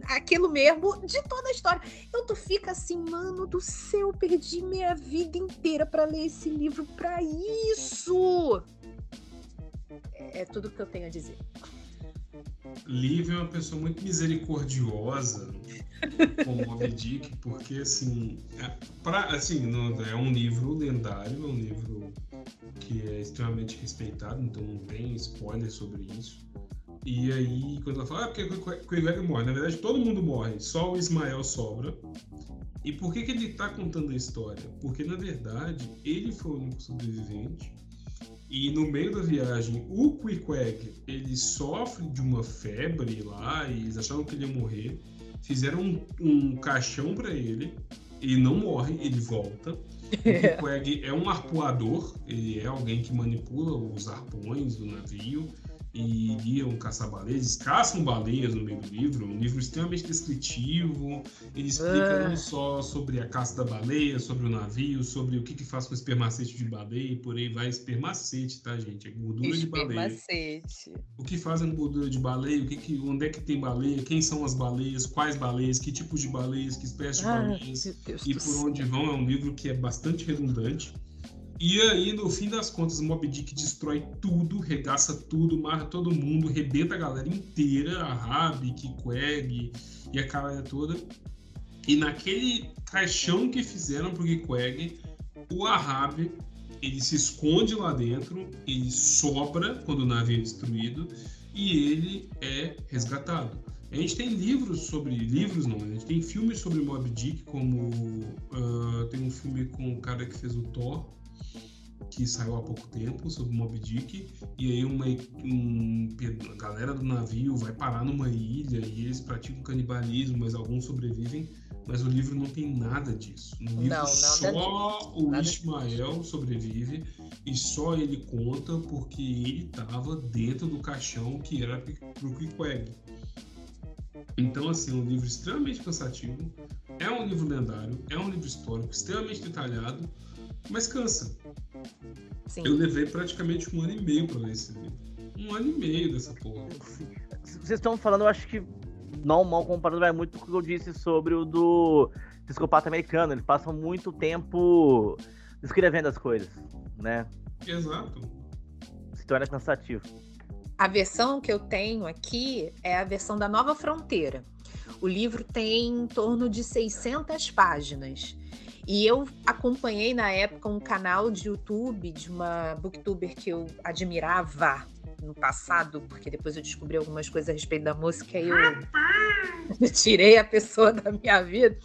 aquilo mesmo de toda a história. Então tu fica assim, mano do céu, perdi minha vida inteira para ler esse livro para isso. É, é tudo que eu tenho a dizer. Lívia é uma pessoa muito misericordiosa com Moby Dick, porque assim, é, pra, assim não, é um livro lendário, é um livro que é extremamente respeitado, então não tem spoiler sobre isso. E aí, quando ela fala, ah, porque o Quebec morre, na verdade todo mundo morre, só o Ismael sobra. E por que, que ele está contando a história? Porque na verdade ele foi o único sobrevivente e no meio da viagem, o Queequeg, ele sofre de uma febre lá, e eles acharam que ele ia morrer. Fizeram um, um caixão para ele, ele não morre, ele volta. O Queequeg é um arpoador, ele é alguém que manipula os arpões do navio e iriam caçar baleias, caçam baleias no meio do livro, um livro extremamente descritivo, ele explica não só sobre a caça da baleia, sobre o navio, sobre o que, que faz com o espermacete de baleia, e por aí vai, espermacete, tá gente, é gordura de baleia. O que fazem gordura de baleia, o que que, onde é que tem baleia, quem são as baleias, quais baleias, que tipos de baleias, que espécies de baleias, e por onde vão, é um livro que é bastante redundante, E aí, no fim das contas, Mob Dick destrói tudo, regaça tudo, mata todo mundo, rebenta a galera inteira, a Rabi, Kikweg e a galera toda. E naquele caixão que fizeram pro Kikweg, o Ahab, ele se esconde lá dentro, ele sobra quando o navio é destruído e ele é resgatado. A gente tem livros sobre. Livros não, a gente tem filmes sobre Mob Dick, como. Uh, tem um filme com o cara que fez o Thor, que saiu há pouco tempo, sobre Mob Dick, e aí uma, um, a galera do navio vai parar numa ilha e eles praticam canibalismo, mas alguns sobrevivem. Mas o livro não tem nada disso. No livro Não, não, só nada o Nada Ismael sobrevive e só ele conta porque ele estava dentro do caixão que era pro Queequeg. Então, assim, é um livro extremamente cansativo, é um livro lendário, é um livro histórico, extremamente detalhado, mas cansa. Sim. Eu levei praticamente um ano e meio para ler esse livro. Um ano e meio dessa porra. Vocês estão falando, eu acho que não mal comparando, vai muito com o que eu disse sobre o do psicopata americano. Eles passam muito tempo escrevendo as coisas, né? Exato. Se torna cansativo. A versão que eu tenho aqui é a versão da Nova Fronteira. O livro tem em torno de 600 páginas. E eu acompanhei na época um canal de YouTube de uma booktuber que eu admirava no passado, porque depois eu descobri algumas coisas a respeito da música e eu tirei a pessoa da minha vida.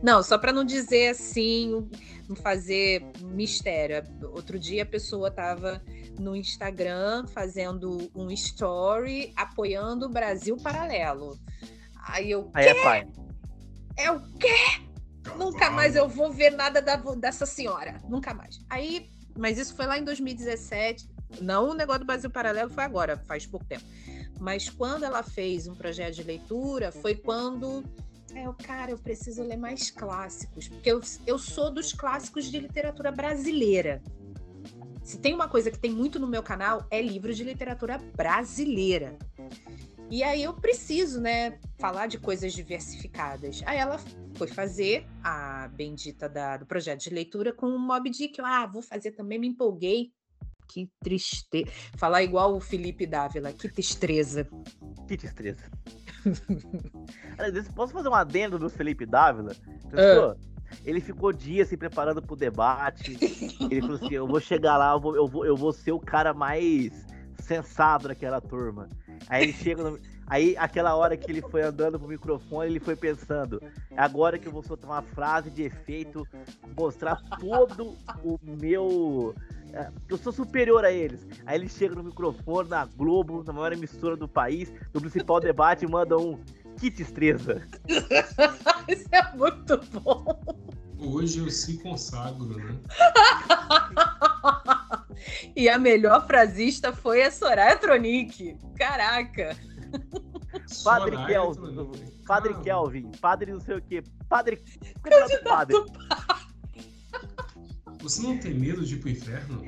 Não, só para não dizer assim, não fazer mistério. Outro dia a pessoa estava no Instagram fazendo um story apoiando o Brasil Paralelo. Aí eu, Aí é pai. é o quê? Nunca mais eu vou ver nada da- dessa senhora. Nunca mais. Aí, mas isso foi lá em 2017. Não o negócio do Brasil Paralelo foi agora, faz pouco tempo. Mas quando ela fez um projeto de leitura, foi quando. É, o cara, eu preciso ler mais clássicos. Porque eu, eu sou dos clássicos de literatura brasileira. Se tem uma coisa que tem muito no meu canal, é livros de literatura brasileira. E aí eu preciso, né, falar de coisas diversificadas. Aí ela foi fazer a bendita da- do projeto de leitura com o Mob Dick. Eu, ah, vou fazer também, me empolguei. Que tristeza. Falar igual o Felipe Dávila, que tristeza. Que tristeza. Posso fazer um adendo do Felipe Dávila? Pessoa, Ele ficou dias se preparando pro debate. Ele falou assim: eu vou chegar lá, eu vou, eu vou, eu vou ser o cara mais sensato daquela turma. Aí ele chega no- Aí, aquela hora que ele foi andando pro microfone, ele foi pensando: "É agora que eu vou soltar uma frase de efeito, mostrar todo o meu. é, Eu sou superior a eles. Aí ele chega no microfone, na Globo, na maior emissora do país, no principal debate, e manda um. Que destreza. Isso é muito bom. Hoje eu se consagro, né? E a melhor frasista foi a Soraya Tronic. Caraca. Padre Soraya Kelvin. Tronic. Padre Cara, Kelvin, padre não sei o quê. Padre. Candidato padre. Você não tem medo de ir pro inferno?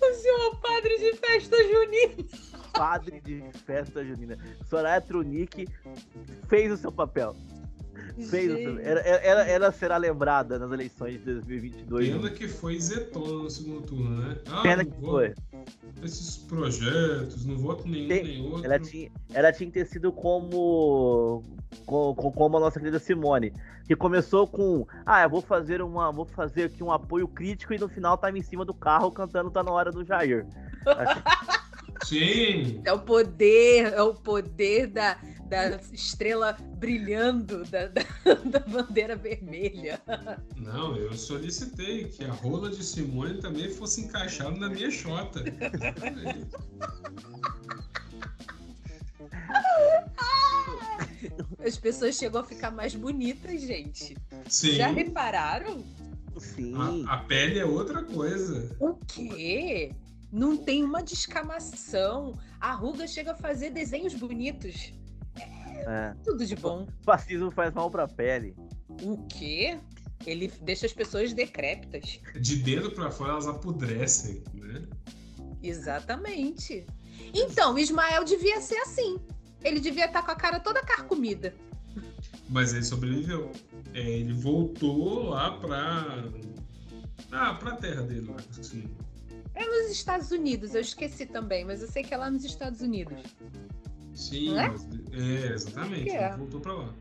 O senhor padre de festa junina. Padre de festa junina. Soraya Tronic fez o seu papel. Ela, ela, ela será lembrada nas eleições de 2022. Pena que foi zetona no segundo turno, né? Ah, Pena não que foi. Esses projetos, não voto nenhum Tem- nem outro. Ela tinha, ela tinha que ter sido como, co- co- como a nossa querida Simone, que começou com, ah, eu vou fazer uma, vou fazer aqui um apoio crítico e no final tava em cima do carro cantando Tá na hora do Jair. Sim, É o poder, é o poder da, da estrela brilhando da, da, da bandeira vermelha. não, eu solicitei que a rola de Simone também fosse encaixada na minha chota. As pessoas chegam a ficar mais bonitas, gente. Sim, Já repararam? Sim. a, a pele é outra coisa. O quê? Não tem uma descamação. A ruga chega a fazer desenhos bonitos. É. Tudo de bom. Fascismo faz mal pra pele. O quê? Ele deixa as pessoas decrépitas. De dentro pra fora elas apodrecem, né? Exatamente. Então, Ismael devia ser assim. Ele devia estar com a cara toda carcomida. Mas ele sobreviveu. É, ele voltou lá pra, Ah, pra terra dele lá. Sim. É nos Estados Unidos, eu esqueci também, mas eu sei que é lá nos Estados Unidos. Sim, é? mas- é, exatamente. Que é? Ele voltou pra lá.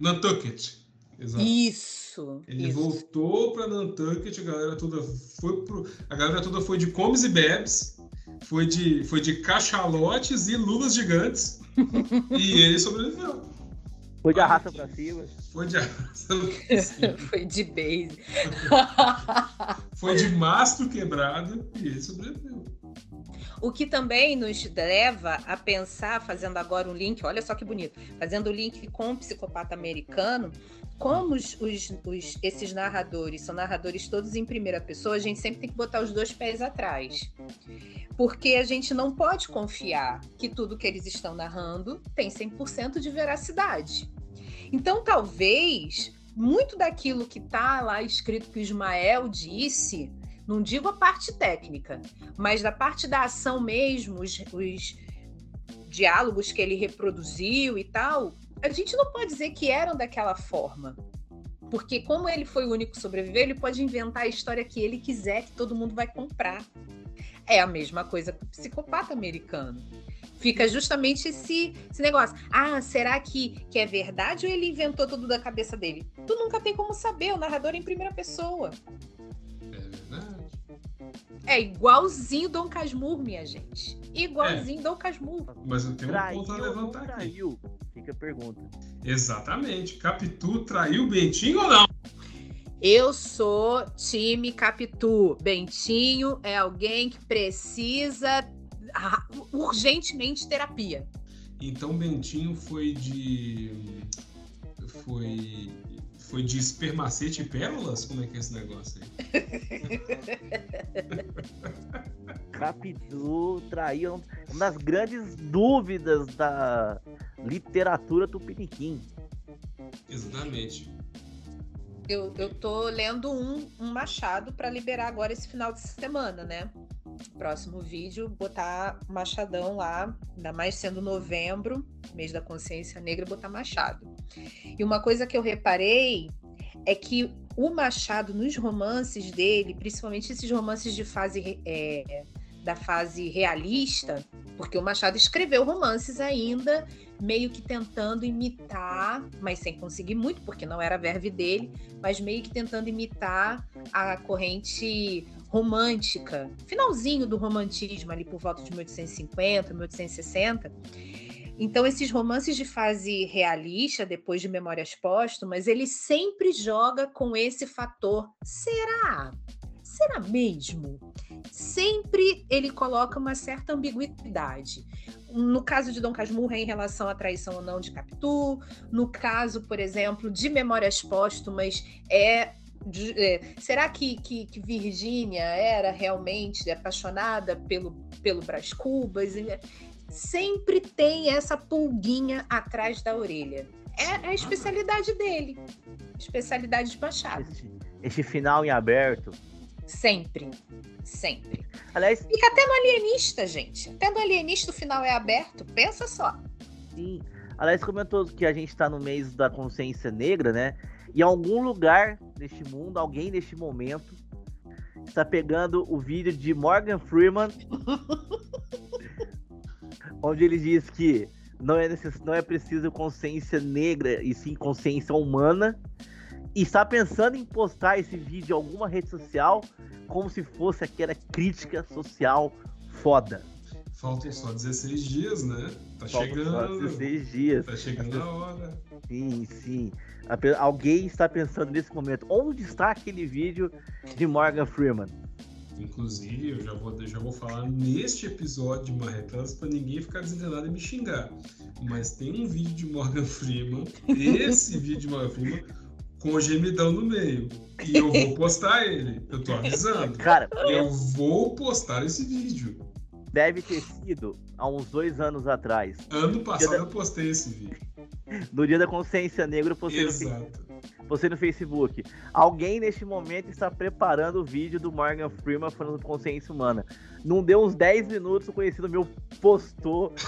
Nantucket. Exato. Isso. Ele isso. voltou pra Nantucket, a galera toda foi pro. A galera toda foi de comes e bebes, foi de, foi de cachalotes e lulas gigantes. e ele sobreviveu. Foi de arrasta pra cima. Foi de Foi de base. foi de mastro quebrado e ele sobreviveu. O que também nos leva a pensar, fazendo agora um link, olha só que bonito, fazendo o link com o psicopata americano, como os, os- os- esses narradores são narradores todos em primeira pessoa, a gente sempre tem que botar os dois pés atrás. Porque a gente não pode confiar que tudo que eles estão narrando tem 100% de veracidade. Então, talvez, muito daquilo que está lá escrito que o Ismael disse, não digo a parte técnica, mas da parte da ação mesmo, os, os diálogos que ele reproduziu e tal, a gente não pode dizer que eram daquela forma. Porque como ele foi o único que ele pode inventar a história que ele quiser, que todo mundo vai comprar. É a mesma coisa com o psicopata americano. Fica justamente esse, esse negócio. Ah, será que, que é verdade ou ele inventou tudo da cabeça dele? Tu nunca tem como saber, o narrador é em primeira pessoa. É. É igualzinho Dom Casmurro, minha gente. Igualzinho Dom Casmurro. Mas eu tenho um Traiu ponto a levantar aqui. traiu? Fica a pergunta. Exatamente. Capitu traiu o Bentinho ou não? Eu sou time Capitu. Bentinho é alguém que precisa urgentemente terapia. Então Bentinho foi de. Foi. Foi de espermacete e pérolas? Como é que é esse negócio aí? Capitu traiu. Uma das grandes dúvidas da literatura tupiniquim. Exatamente. Eu, eu tô lendo um, um Machado para liberar agora esse final de semana, né? Próximo vídeo, botar Machadão lá, ainda mais sendo novembro, mês da consciência negra, botar Machado. E uma coisa que eu reparei é que o Machado, nos romances dele, principalmente esses romances de fase é, da fase realista, porque o Machado escreveu romances ainda, meio que tentando imitar, mas sem conseguir muito, porque não era a verve dele, mas meio que tentando imitar a corrente romântica, finalzinho do romantismo, ali por volta de 1850, 1860. Então, esses romances de fase realista, depois de Memórias Póstumas, ele sempre joga com esse fator. Será? Será mesmo? Sempre ele coloca uma certa ambiguidade. No caso de Dom Casmurro, é em relação à traição ou não de Capitu. No caso, por exemplo, de Memórias Póstumas, é é, será que, que, que Virgínia era realmente apaixonada pelo, pelo Brás Cubas? Sempre tem essa pulguinha atrás da orelha. É a especialidade dele. Especialidade de Machado. Esse, esse final em aberto. Sempre. Sempre. Aliás, Fica até no alienista, gente. Até no alienista o final é aberto. Pensa só. sim. Aliás, comentou que a gente tá no mês da consciência negra, né? E em algum lugar deste mundo, alguém neste momento está pegando o vídeo de Morgan Freeman, onde ele diz que não é, necess... não é preciso consciência negra e sim consciência humana. E está pensando em postar esse vídeo em alguma rede social como se fosse aquela crítica social foda. Faltam só 16 dias, né? Tá Faltam só chegando. 16 dias. Tá chegando a hora. Sim, sim. Alguém está pensando nesse momento. Onde está aquele vídeo de Morgan Freeman? Inclusive, eu já vou, já vou falar neste episódio de Marretas para ninguém ficar desenganado e me xingar. Mas tem um vídeo de Morgan Freeman, esse vídeo de Morgan Freeman, com o gemidão no meio. E eu vou postar ele. Eu tô avisando. Cara, Eu vou postar esse vídeo. deve ter sido há uns dois anos atrás. Ano passado eu postei esse vídeo. No dia da consciência negra, eu postei Exato. Postei no Facebook. Alguém neste momento está preparando o vídeo do Morgan Freeman falando consciência humana. Não deu uns 10 minutos, o conhecido meu postou.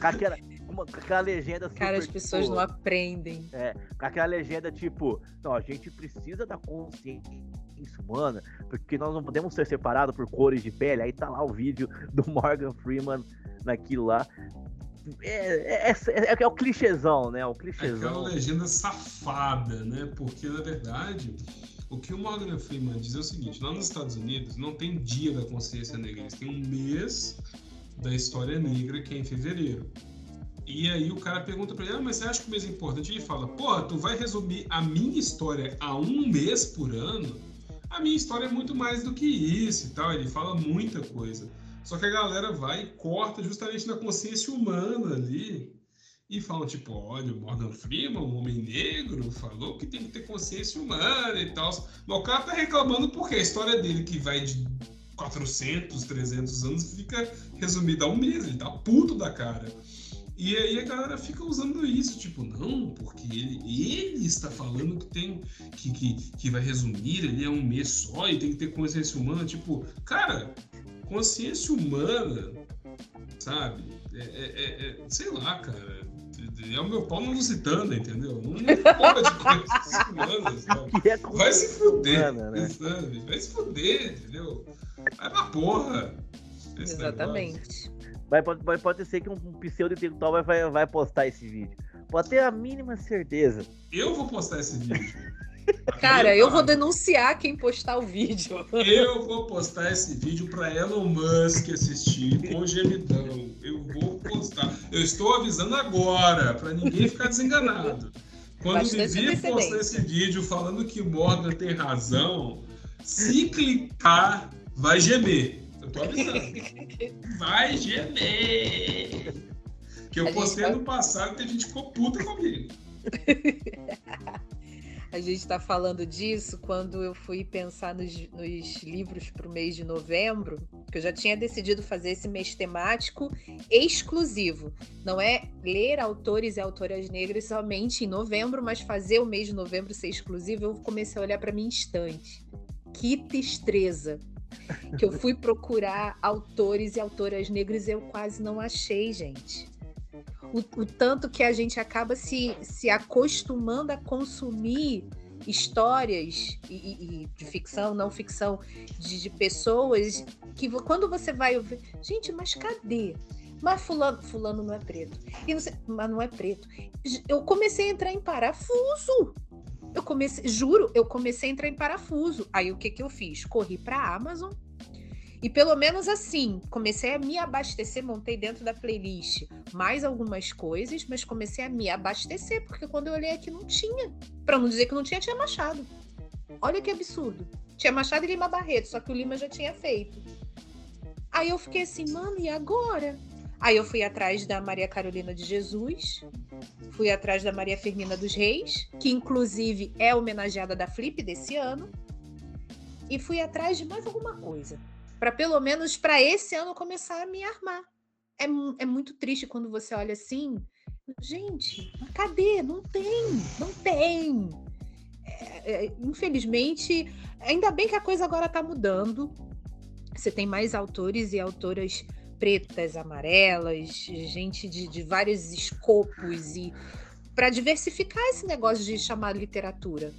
Com aquela, com aquela legenda super, Cara, as pessoas tipo, não aprendem. É, com aquela legenda tipo, não, a gente precisa da consciência humana, porque nós não podemos ser separados por cores de pele. Aí tá lá o vídeo do Morgan Freeman naquilo lá. É, é, é, é, é o clichêzão, né? O clichêzão. Aquela legenda safada, né? Porque, na verdade, o que o Morgan Freeman diz é o seguinte: lá nos Estados Unidos não tem dia da consciência negra, eles têm um mês da história negra que é em fevereiro. E aí o cara pergunta pra ele, ah, mas você acha que o mês é importante? Ele fala, porra, tu vai resumir a minha história a um mês por ano? A minha história é muito mais do que isso e tal. Ele fala muita coisa. Só que a galera vai e corta justamente na consciência humana ali e falam, tipo, olha, o Morgan Freeman, um homem negro, falou que tem que ter consciência humana e tal. Mas o cara tá reclamando porque a história dele, que vai de 400, 300 anos, fica resumida a um mês. Ele tá puto da cara. E aí a galera fica usando isso, tipo, não, porque ele, ele está falando que tem que, que, que vai resumir, ele é um mês só e tem que ter consciência humana. Tipo, cara, consciência humana, sabe? É, é, é, é sei lá, cara. É o meu pau não lusitano, entendeu? Não, não pode consciência humana, sabe? É Vai se fuder, humana, né? sabe? Vai se fuder, entendeu? Vai pra porra. Exatamente. Vai, pode, pode, pode ser que um, um pseudo-intelectual vai, vai, vai postar esse vídeo. Pode ter a mínima certeza. Eu vou postar esse vídeo. Cara, eu vou denunciar quem postar o vídeo. Eu vou postar esse vídeo para Elon Musk assistir com gemidão. Eu vou postar. Eu estou avisando agora, para ninguém ficar desenganado. Quando o Bastante Vivi postar esse vídeo falando que Morgan tem razão, se clicar, vai gemer. Eu tô avisando. Vai gemer. Que eu A postei vai- ano passado e tem gente ficou puta comigo. A gente está falando disso quando eu fui pensar nos, nos livros para o mês de novembro, que eu já tinha decidido fazer esse mês temático exclusivo. Não é ler autores e autoras negras somente em novembro, mas fazer o mês de novembro ser exclusivo. Eu comecei a olhar para minha estante. Que tristeza! Que eu fui procurar autores e autoras negras e eu quase não achei, gente o, o tanto que a gente acaba se, se acostumando a consumir histórias e, e- de ficção, não ficção, de, de pessoas que quando você vai ouvir, gente, mas cadê? Mas fulano, fulano não é preto. E não sei- mas não é preto. Eu comecei a entrar em parafuso. Eu comecei, juro, eu comecei a entrar em parafuso. Aí o que que eu fiz? Corri para a Amazon e pelo menos assim, comecei a me abastecer, montei dentro da playlist mais algumas coisas, mas comecei a me abastecer, porque quando eu olhei aqui não tinha. Pra não dizer que não tinha, tinha Machado. Olha que absurdo. Tinha Machado e Lima Barreto, só que o Lima já tinha feito. Aí eu fiquei assim, mano, e agora? Aí eu fui atrás da Maria Carolina de Jesus, fui atrás da Maria Firmina dos Reis, que inclusive é homenageada da Flip desse ano, e fui atrás de mais alguma coisa para pelo menos para esse ano começar a me armar. É, é muito triste quando você olha assim, gente, cadê? Não tem, não tem. É, é, infelizmente, ainda bem que a coisa agora está mudando. Você tem mais autores e autoras pretas, amarelas, gente de, de vários escopos e para diversificar esse negócio de chamar literatura,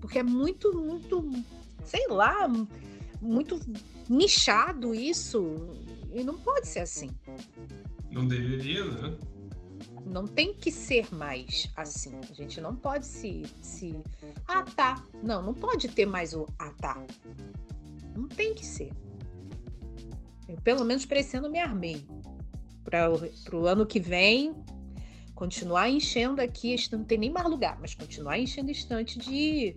porque é muito, muito, sei lá, muito nichado isso e não pode ser assim. Não deveria, né? Não tem que ser mais assim. A gente não pode se, se. Ah, tá. Não, não pode ter mais o ah, tá. Não tem que ser. Eu, pelo menos para esse ano, me armei. Para o ano que vem, continuar enchendo aqui. Não tem nem mais lugar, mas continuar enchendo estante de,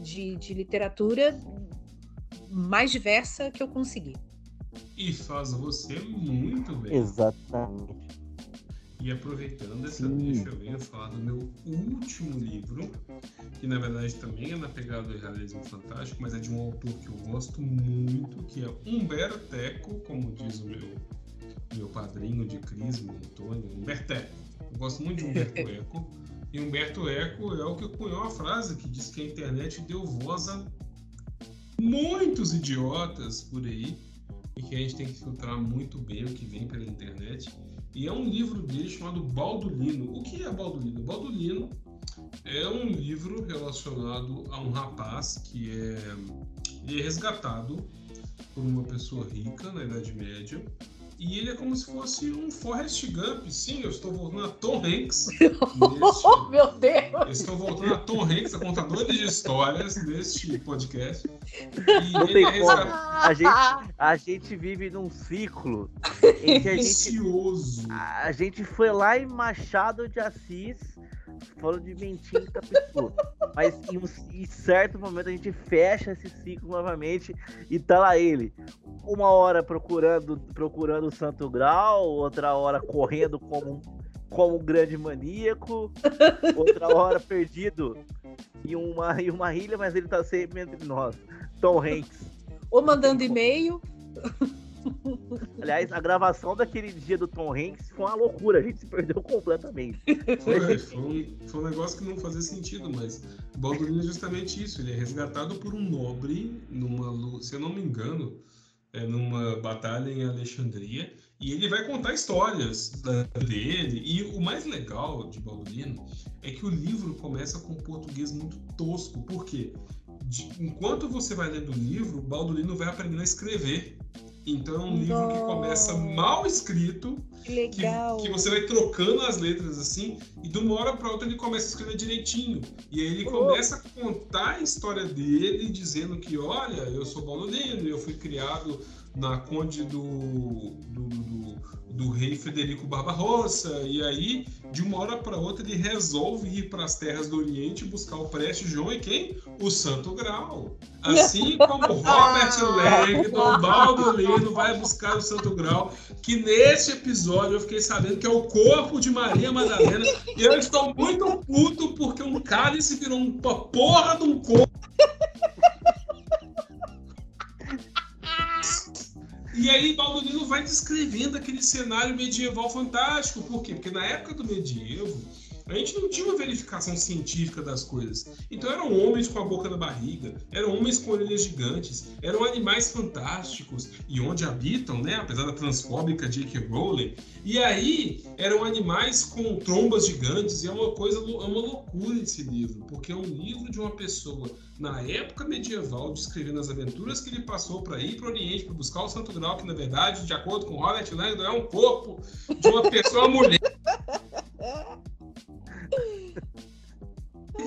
de, de literatura mais diversa que eu conseguir. E faz você muito bem. Exatamente. E aproveitando essa Sim. deixa, eu venho falar do meu último livro, que na verdade também é na pegada do realismo fantástico, mas é de um autor que eu gosto muito, que é Humberto Eco, como diz o meu, meu padrinho de crisma, Antônio, Humberto Eco. Eu gosto muito de Humberto Eco. E Humberto Eco é o que cunhou a frase que diz que a internet deu voz a muitos idiotas por aí e que a gente tem que filtrar muito bem o que vem pela internet. E é um livro dele chamado Baldolino. O que é Baldolino? Baldolino é um livro relacionado a um rapaz que é, é resgatado por uma pessoa rica na Idade Média e ele é como se fosse um Forrest Gump. Sim, eu estou voltando a Tom Hanks. oh, meu Deus! Estou voltando a Tom Hanks, a contadora de histórias neste podcast. E Não tem é como. A gente, a gente vive num ciclo em que a gente, a gente foi lá em Machado de Assis falando de mentinho e. Mas em, em certo momento a gente fecha esse ciclo novamente e tá lá ele. Uma hora procurando procurando o Santo Grau, outra hora correndo como como um grande maníaco, outra hora perdido em uma, em uma ilha, mas ele tá sempre entre nós. Tom Hanks. Ou mandando e-mail. Aliás, a gravação daquele dia do Tom Hanks foi uma loucura, a gente se perdeu completamente. Foi, foi, um, foi um negócio que não fazia sentido, mas Baldurino é justamente isso. Ele é resgatado por um nobre, numa, se eu não me engano, é numa batalha em Alexandria, e ele vai contar histórias dele. E o mais legal de Baldurino é que o livro começa com um português muito tosco. Por quê? De, enquanto você vai lendo o livro, Baldurino vai aprendendo a escrever. Então é um livro Nossa. que começa mal escrito, que, que, que, você vai trocando as letras assim, e de uma hora para outra ele começa a escrever direitinho. E aí ele oh. começa a contar a história dele, dizendo que, olha, eu sou baulonino, eu fui criado na Conde do, do, do, do, rei Federico Barbarossa, e aí, de uma hora para outra, ele resolve ir para as terras do Oriente buscar o Preste João. E quem? O Santo Grau. Assim como Robert Langdon, Baldolino vai buscar o Santo Grau, que neste episódio eu fiquei sabendo que é o corpo de Maria Madalena, e eu estou muito puto porque um cálice virou uma porra de um corpo E aí Baldolino vai descrevendo aquele cenário medieval fantástico. Por quê? Porque na época do medievo, a gente não tinha uma verificação científica das coisas. Então eram homens com a boca na barriga, eram homens com orelhas gigantes, eram animais fantásticos e onde habitam, né? Apesar da transfóbica J.K. Rowling. E aí eram animais com trombas gigantes e é uma coisa, é uma loucura esse livro, porque é um livro de uma pessoa na época medieval descrevendo as aventuras que ele passou para ir para o Oriente para buscar o Santo Grau, que na verdade, de acordo com Robert Langdon, é um corpo de uma pessoa mulher.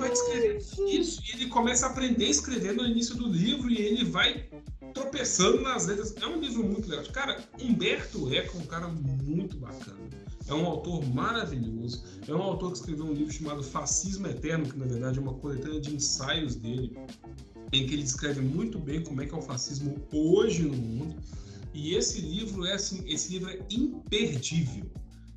Vai descrever isso e ele começa a aprender a escrever no início do livro e ele vai tropeçando nas letras. É um livro muito legal. Cara, Humberto Eco é um cara muito bacana. É um autor maravilhoso. É um autor que escreveu um livro chamado Fascismo Eterno, que na verdade é uma coletânea de ensaios dele, em que ele descreve muito bem como é que é o fascismo hoje no mundo. E esse livro é assim, esse livro é imperdível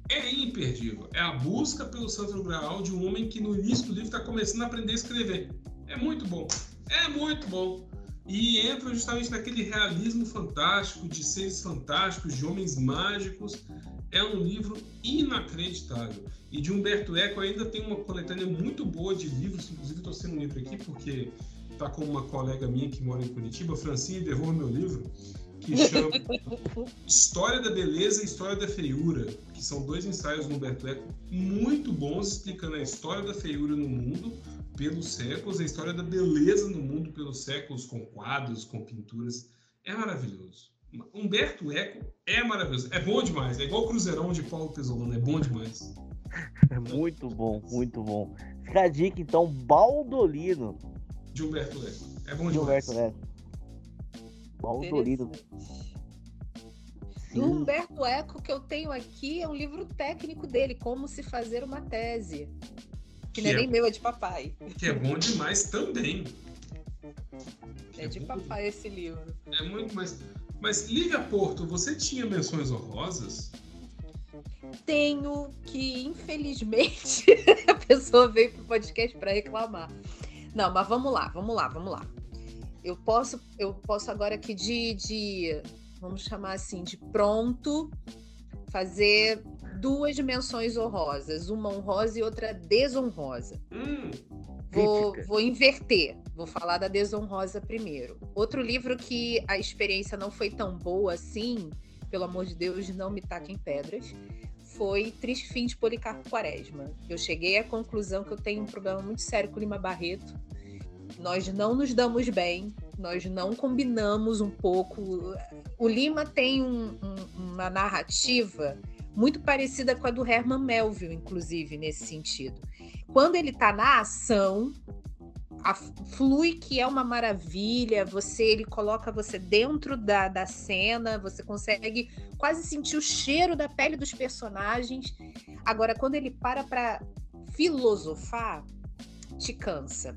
é imperdível. É a busca pelo Santo Graal de um homem que no início do livro está começando a aprender a escrever. É muito bom. É muito bom. E entra justamente naquele realismo fantástico, de seres fantásticos, de homens mágicos. É um livro inacreditável. E de Humberto Eco ainda tem uma coletânea muito boa de livros. Inclusive, estou sendo um livro aqui porque está com uma colega minha que mora em Curitiba, Francine, devolve meu livro que chama História da Beleza e História da Feiura, que são dois ensaios do Humberto Eco muito bons, explicando a história da feiura no mundo pelos séculos, a história da beleza no mundo pelos séculos, com quadros, com pinturas. É maravilhoso. Humberto Eco é maravilhoso. É bom demais. É igual o Cruzeirão de Paulo Pesolano. É bom demais. É muito bom, muito bom. Fica a dica, então, Baldolino. De Humberto Eco. É bom demais. De Humberto Eco. Baldolino. Do Humberto Eco que eu tenho aqui é um livro técnico dele, Como se fazer uma tese. Que, que não é, é nem meu, é de papai. Que é bom demais também. É de papai esse livro. É muito mais. Mas, Lívia Porto, você tinha menções honrosas? Tenho que, infelizmente, a pessoa veio pro podcast para reclamar. Não, mas vamos lá, vamos lá, vamos lá eu posso, eu posso agora aqui de, de, vamos chamar assim, de pronto, fazer duas dimensões honrosas, uma honrosa e outra desonrosa. Hum, vou, vou inverter. Vou falar da Desonrosa primeiro. Outro livro que a experiência não foi tão boa assim, pelo amor de Deus, não me taquem pedras, foi Triste Fim de Policarpo Quaresma. Eu cheguei à conclusão que eu tenho um problema muito sério com o Lima Barreto. Nós não nos damos bem, nós não combinamos um pouco. O Lima tem um, um, uma narrativa muito parecida com a do Herman Melville, inclusive, nesse sentido. Quando ele está na ação, a, flui que é uma maravilha, você ele coloca você dentro da, da cena, você consegue quase sentir o cheiro da pele dos personagens. Agora, quando ele para para filosofar, te cansa.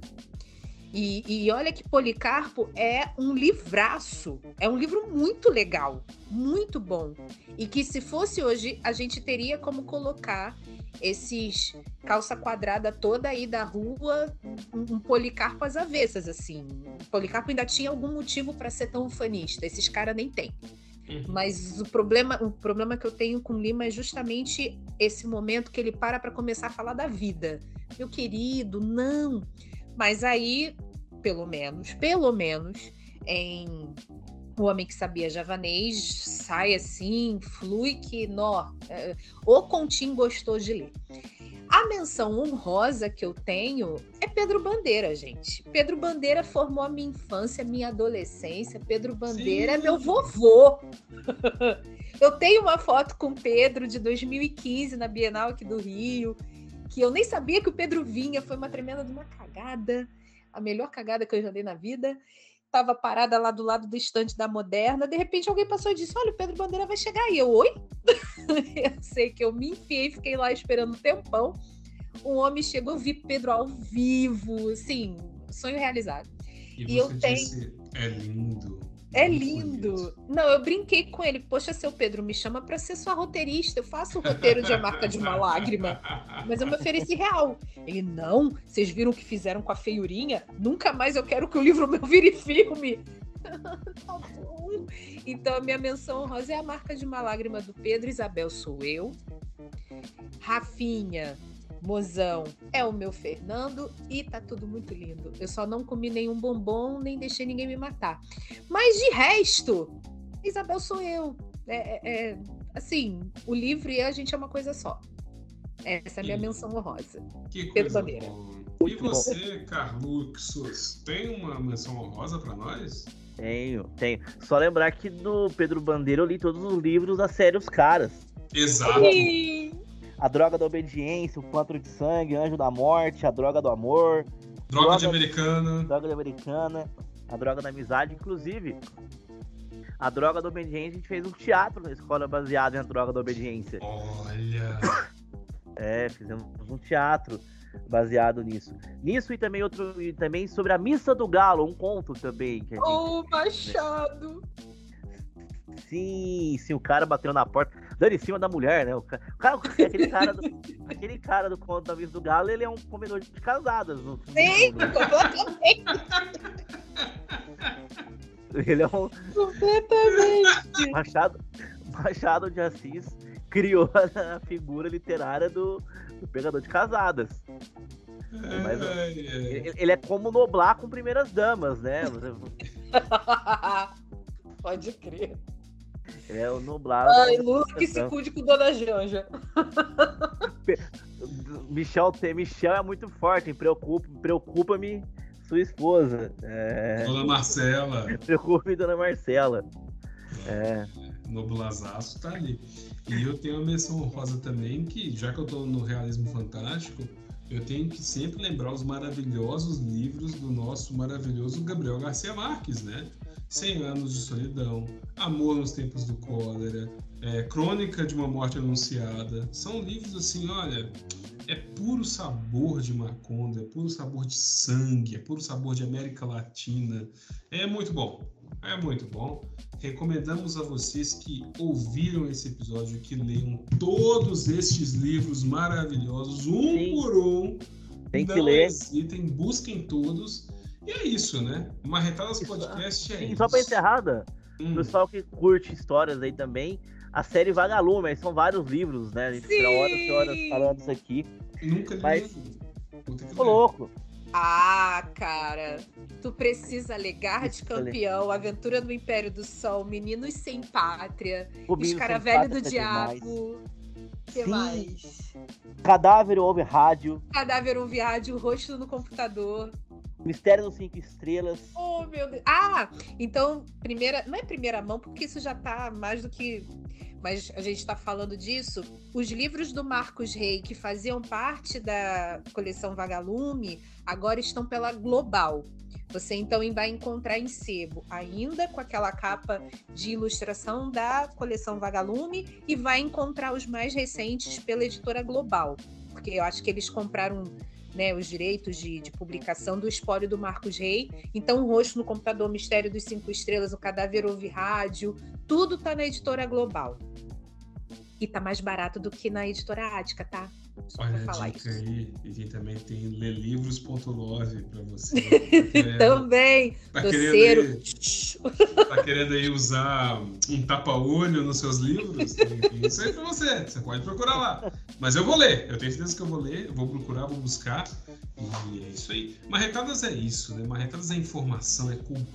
E, e, olha que Policarpo é um livraço, é um livro muito legal, muito bom. E que se fosse hoje, a gente teria como colocar esses calça quadrada toda aí da rua, um, um Policarpo às avessas, assim. Policarpo ainda tinha algum motivo para ser tão fanista, esses caras nem tem. Uhum. Mas o problema, o problema que eu tenho com Lima é justamente esse momento que ele para para começar a falar da vida. Meu querido, não. Mas aí, pelo menos, pelo menos, em O Homem que Sabia Javanês, sai assim, flui que, nó, é, o Continho gostou de ler. A menção honrosa que eu tenho é Pedro Bandeira, gente. Pedro Bandeira formou a minha infância, a minha adolescência. Pedro Bandeira Sim. é meu vovô. eu tenho uma foto com Pedro de 2015 na Bienal aqui do Rio que eu nem sabia que o Pedro vinha, foi uma tremenda de uma cagada, a melhor cagada que eu já dei na vida. Tava parada lá do lado do estante da Moderna, de repente alguém passou e disse: Olha, o Pedro Bandeira vai chegar aí. Eu, oi? eu sei que eu me enfiei, fiquei lá esperando um tempão. Um homem chegou, eu vi Pedro ao vivo, sim, sonho realizado. E, e eu disse, tenho. É lindo. É lindo. Não, eu brinquei com ele. Poxa, seu Pedro, me chama para ser sua roteirista. Eu faço o roteiro de A Marca de uma Lágrima. Mas eu me ofereci real. Ele, não, vocês viram o que fizeram com a feiurinha? Nunca mais eu quero que o livro meu vire filme. tá bom. Então, a minha menção rosa é A Marca de uma Lágrima do Pedro. Isabel sou eu. Rafinha, Mozão é o meu Fernando e tá tudo muito lindo. Eu só não comi nenhum bombom, nem deixei ninguém me matar. Mas de resto, Isabel sou eu. É, é, é assim, o livro e a gente é uma coisa só. Essa é a minha menção honrosa. Que Pedro coisa Bandeira. E você, Carluxos, tem uma menção honrosa para nós? Tenho, tenho. Só lembrar que do Pedro Bandeira eu li todos os livros da série Os Caras. Exato. Sim. A Droga da Obediência, O Quanto de Sangue, Anjo da Morte, A Droga do Amor. Droga, droga de Americana. Droga de Americana. A Droga da Amizade, inclusive. A Droga da Obediência, a gente fez um teatro na escola baseado em A Droga da Obediência. Olha! É, fizemos um teatro baseado nisso. Nisso e também outro e também sobre a Missa do Galo, um conto também. Que gente, oh, Machado! Sim, sim, o cara bateu na porta, dando em cima da mulher, né? O cara, aquele cara do, aquele cara do conto da Missa do Galo, ele é um comedor de casadas. No, sim, completamente. Ele é um. Completamente. Machado, Machado de Assis criou a figura literária do, do pegador de casadas. Mas, ele, ele, é como noblar com primeiras damas, né? Pode crer. É o nublado. Ai, Lula que se cuide com Dona Janja. Michel, Michel é muito forte, preocupa-me preocupa sua esposa. É... Dona Marcela. Preocupe Dona Marcela. É. Noblazaço tá ali. E eu tenho uma menção rosa também, que já que eu tô no realismo fantástico, eu tenho que sempre lembrar os maravilhosos livros do nosso maravilhoso Gabriel Garcia Marques, né? 100 Anos de Solidão, Amor nos Tempos do Cólera, é, Crônica de uma Morte Anunciada. São livros assim, olha, é puro sabor de Macondo, é puro sabor de sangue, é puro sabor de América Latina. É muito bom, é muito bom. Recomendamos a vocês que ouviram esse episódio que leiam todos estes livros maravilhosos, um Sim. por um. Tem que Não ler. Hesitem, busquem todos e é isso, né? Marretadas Podcast é Sim, isso. Só pra encerrada, hum. pessoal que curte histórias aí também, a série Vagalume, são vários livros, né? A gente fica horas e horas falando isso aqui. Nunca li. Mas... Ô, louco. Ah, cara, tu precisa alegar de campeão, Aventura no Império do Sol, Meninos Sem Pátria, Escaravelho do Diabo. O que Sim. mais? Cadáver ouve rádio. Cadáver ouve rádio, rosto no computador. Mistério dos Cinco Estrelas. Oh, meu Deus. Ah, então, primeira. Não é primeira mão, porque isso já tá mais do que. Mas a gente está falando disso. Os livros do Marcos Rey, que faziam parte da coleção Vagalume, agora estão pela Global. Você então vai encontrar em sebo, ainda com aquela capa de ilustração da coleção Vagalume, e vai encontrar os mais recentes pela editora Global, porque eu acho que eles compraram né, os direitos de, de, publicação do espólio do Marcos Rey. Então, o Rosto no Computador, Mistério dos Cinco Estrelas, O Cadáver Ouve Rádio, tudo está na editora Global. E tá mais barato do que na editora Ática, tá? Só Olha a dica isso. aí. E também tem lelivros.love para você. Tá também. Tá querendo, aí, tá querendo aí usar um tapa-olho nos seus livros? Isso aí para você. Você pode procurar lá. Mas eu vou ler. Eu tenho certeza que eu vou ler. Eu vou procurar, vou buscar. E é isso aí. Marretadas é isso, né? Marretadas é informação, é cultura.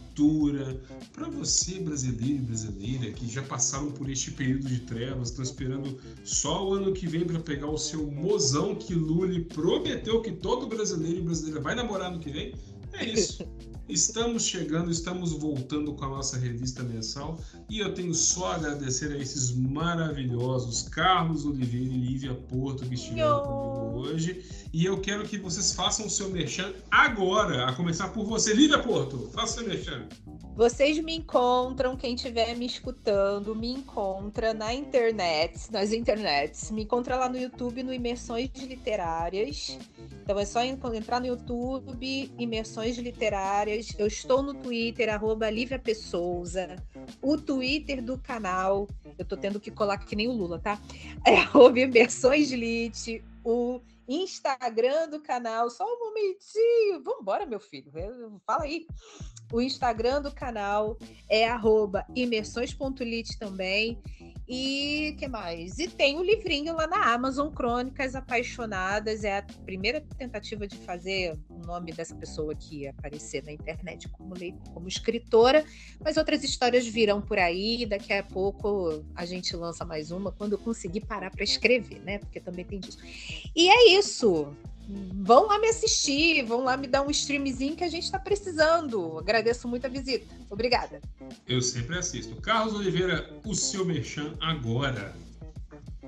Para você, brasileiro e brasileira, que já passaram por este período de trevas, estão esperando só o ano que vem para pegar o seu mozão que Lully prometeu que todo brasileiro e brasileira vai namorar no que vem, é isso. Estamos chegando, estamos voltando com a nossa revista mensal e eu tenho só a agradecer a esses maravilhosos Carlos Oliveira e Lívia Porto que estiveram comigo hoje. E eu quero que vocês façam o seu merchan agora, a começar por você, Lívia Porto. Faça o seu merchan. Vocês me encontram, quem estiver me escutando, me encontra na internet, nas internets. Me encontra lá no YouTube, no Imersões Literárias. Então é só entrar no YouTube, Imersões Literárias. Eu estou no Twitter, arroba Lívia Pessouza. O Twitter do canal, eu tô tendo que colar que nem o Lula, tá? É arroba Imersões Lit. O Instagram do canal, só um momentinho. Vambora, meu filho. Fala aí. O Instagram do canal é imersões.lit também. E que mais? E tem o livrinho lá na Amazon, Crônicas Apaixonadas. É a primeira tentativa de fazer o nome dessa pessoa que aparecer na internet como, como escritora. Mas outras histórias virão por aí. Daqui a pouco a gente lança mais uma quando eu conseguir parar para escrever, né? Porque também tem disso. E é isso vão lá me assistir, vão lá me dar um streamzinho que a gente está precisando. Agradeço muito a visita. Obrigada. Eu sempre assisto. Carlos Oliveira, o seu merchan agora.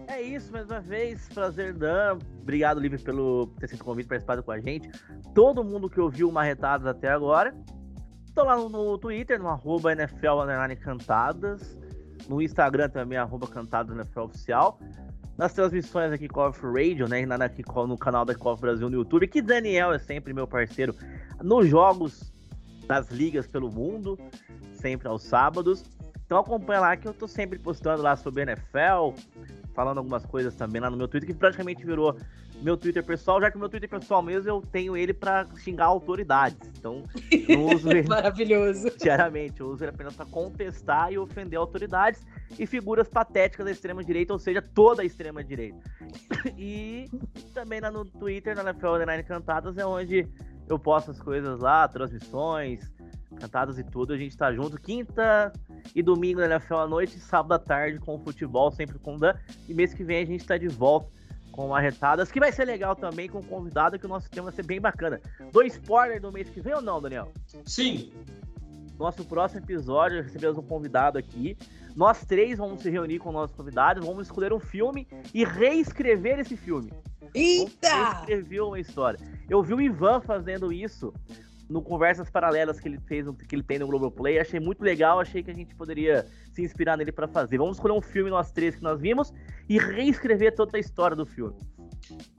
É isso, mais uma vez, prazer, Dan. Obrigado, Livre, pelo ter sido convite participado com a gente. Todo mundo que ouviu Marretadas até agora. Estou lá no, no, Twitter, no arroba NFL Cantadas. No Instagram também, arroba Cantadas NFL Oficial nas transmissões aqui com Off Radio, né? Na, aqui, no canal da Coff Brasil no YouTube, que Daniel é sempre meu parceiro nos jogos das ligas pelo mundo, sempre aos sábados. Então acompanha lá que eu tô sempre postando lá sobre NFL, falando algumas coisas também lá no meu Twitter, que praticamente virou meu Twitter pessoal, já que o meu Twitter pessoal mesmo eu tenho ele para xingar autoridades. Então, eu uso ele Maravilhoso. diariamente, eu uso ele apenas para contestar e ofender autoridades e figuras patéticas da extrema direita, ou seja, toda a extrema direita. E também lá no Twitter, na NFL Online Cantadas, é onde eu posto as coisas lá, transmissões, cantadas e tudo. A gente tá junto quinta e domingo na NFL à noite, sábado à tarde com o futebol, sempre com o Dan. E mês que vem a gente tá de volta com arretadas, que vai ser legal também com o convidado, que o nosso tema vai ser bem bacana. Dois spoiler do mês que vem ou não, Daniel? Sim. Nosso próximo episódio, recebemos um convidado aqui. Nós três vamos se reunir com o nosso convidado, vamos escolher um filme e reescrever esse filme. Eita! Reescrever uma história. Eu vi o Ivan fazendo isso no Conversas Paralelas que ele fez, que ele tem no Globoplay. Achei muito legal, achei que a gente poderia se inspirar nele para fazer. Vamos escolher um filme nós três que nós vimos e reescrever toda a história do filme.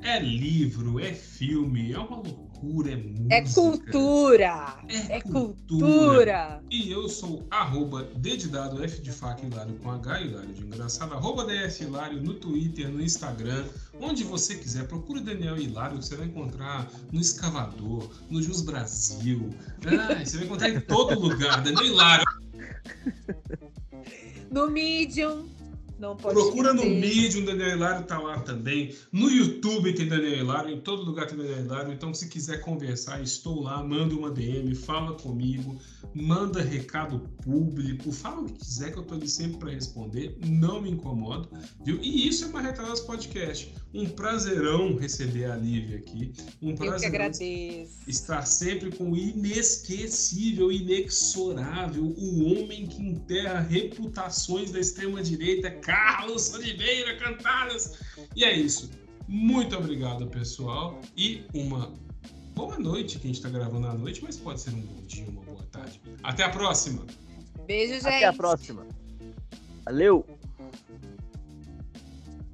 É livro, é filme, é uma loucura, é música. É cultura! É, é cultura. cultura. E eu sou arroba dedidado F de faca Hilário com H Hilário de engraçado, arroba DF Hilário no Twitter, no Instagram, onde você quiser. Procure Daniel Hilário, você vai encontrar no Escavador, no Jus Brasil. Ah, você vai encontrar em todo lugar, Daniel Hilário. No Medium. Não pode Procura no esquecer. Medium, Daniel Hilário tá lá também. No YouTube tem Daniel Hilário, em todo lugar tem Daniel Hilário. Então, se quiser conversar, estou lá, manda uma DM, fala comigo, manda recado público, fala o que quiser que eu tô ali sempre para responder, não me incomodo, viu? E isso é Marretadas Podcast. Um prazerão receber a Lívia aqui. Um Eu que prazerão agradeço. estar sempre com o inesquecível, inexorável, o homem que enterra reputações da extrema-direita, Carlos Oliveira Cantadas. E é isso. Muito obrigado, pessoal. E uma boa noite, que a gente está gravando à noite, mas pode ser um bom dia, uma boa tarde. Até a próxima! Beijo, gente. Até a próxima. Valeu!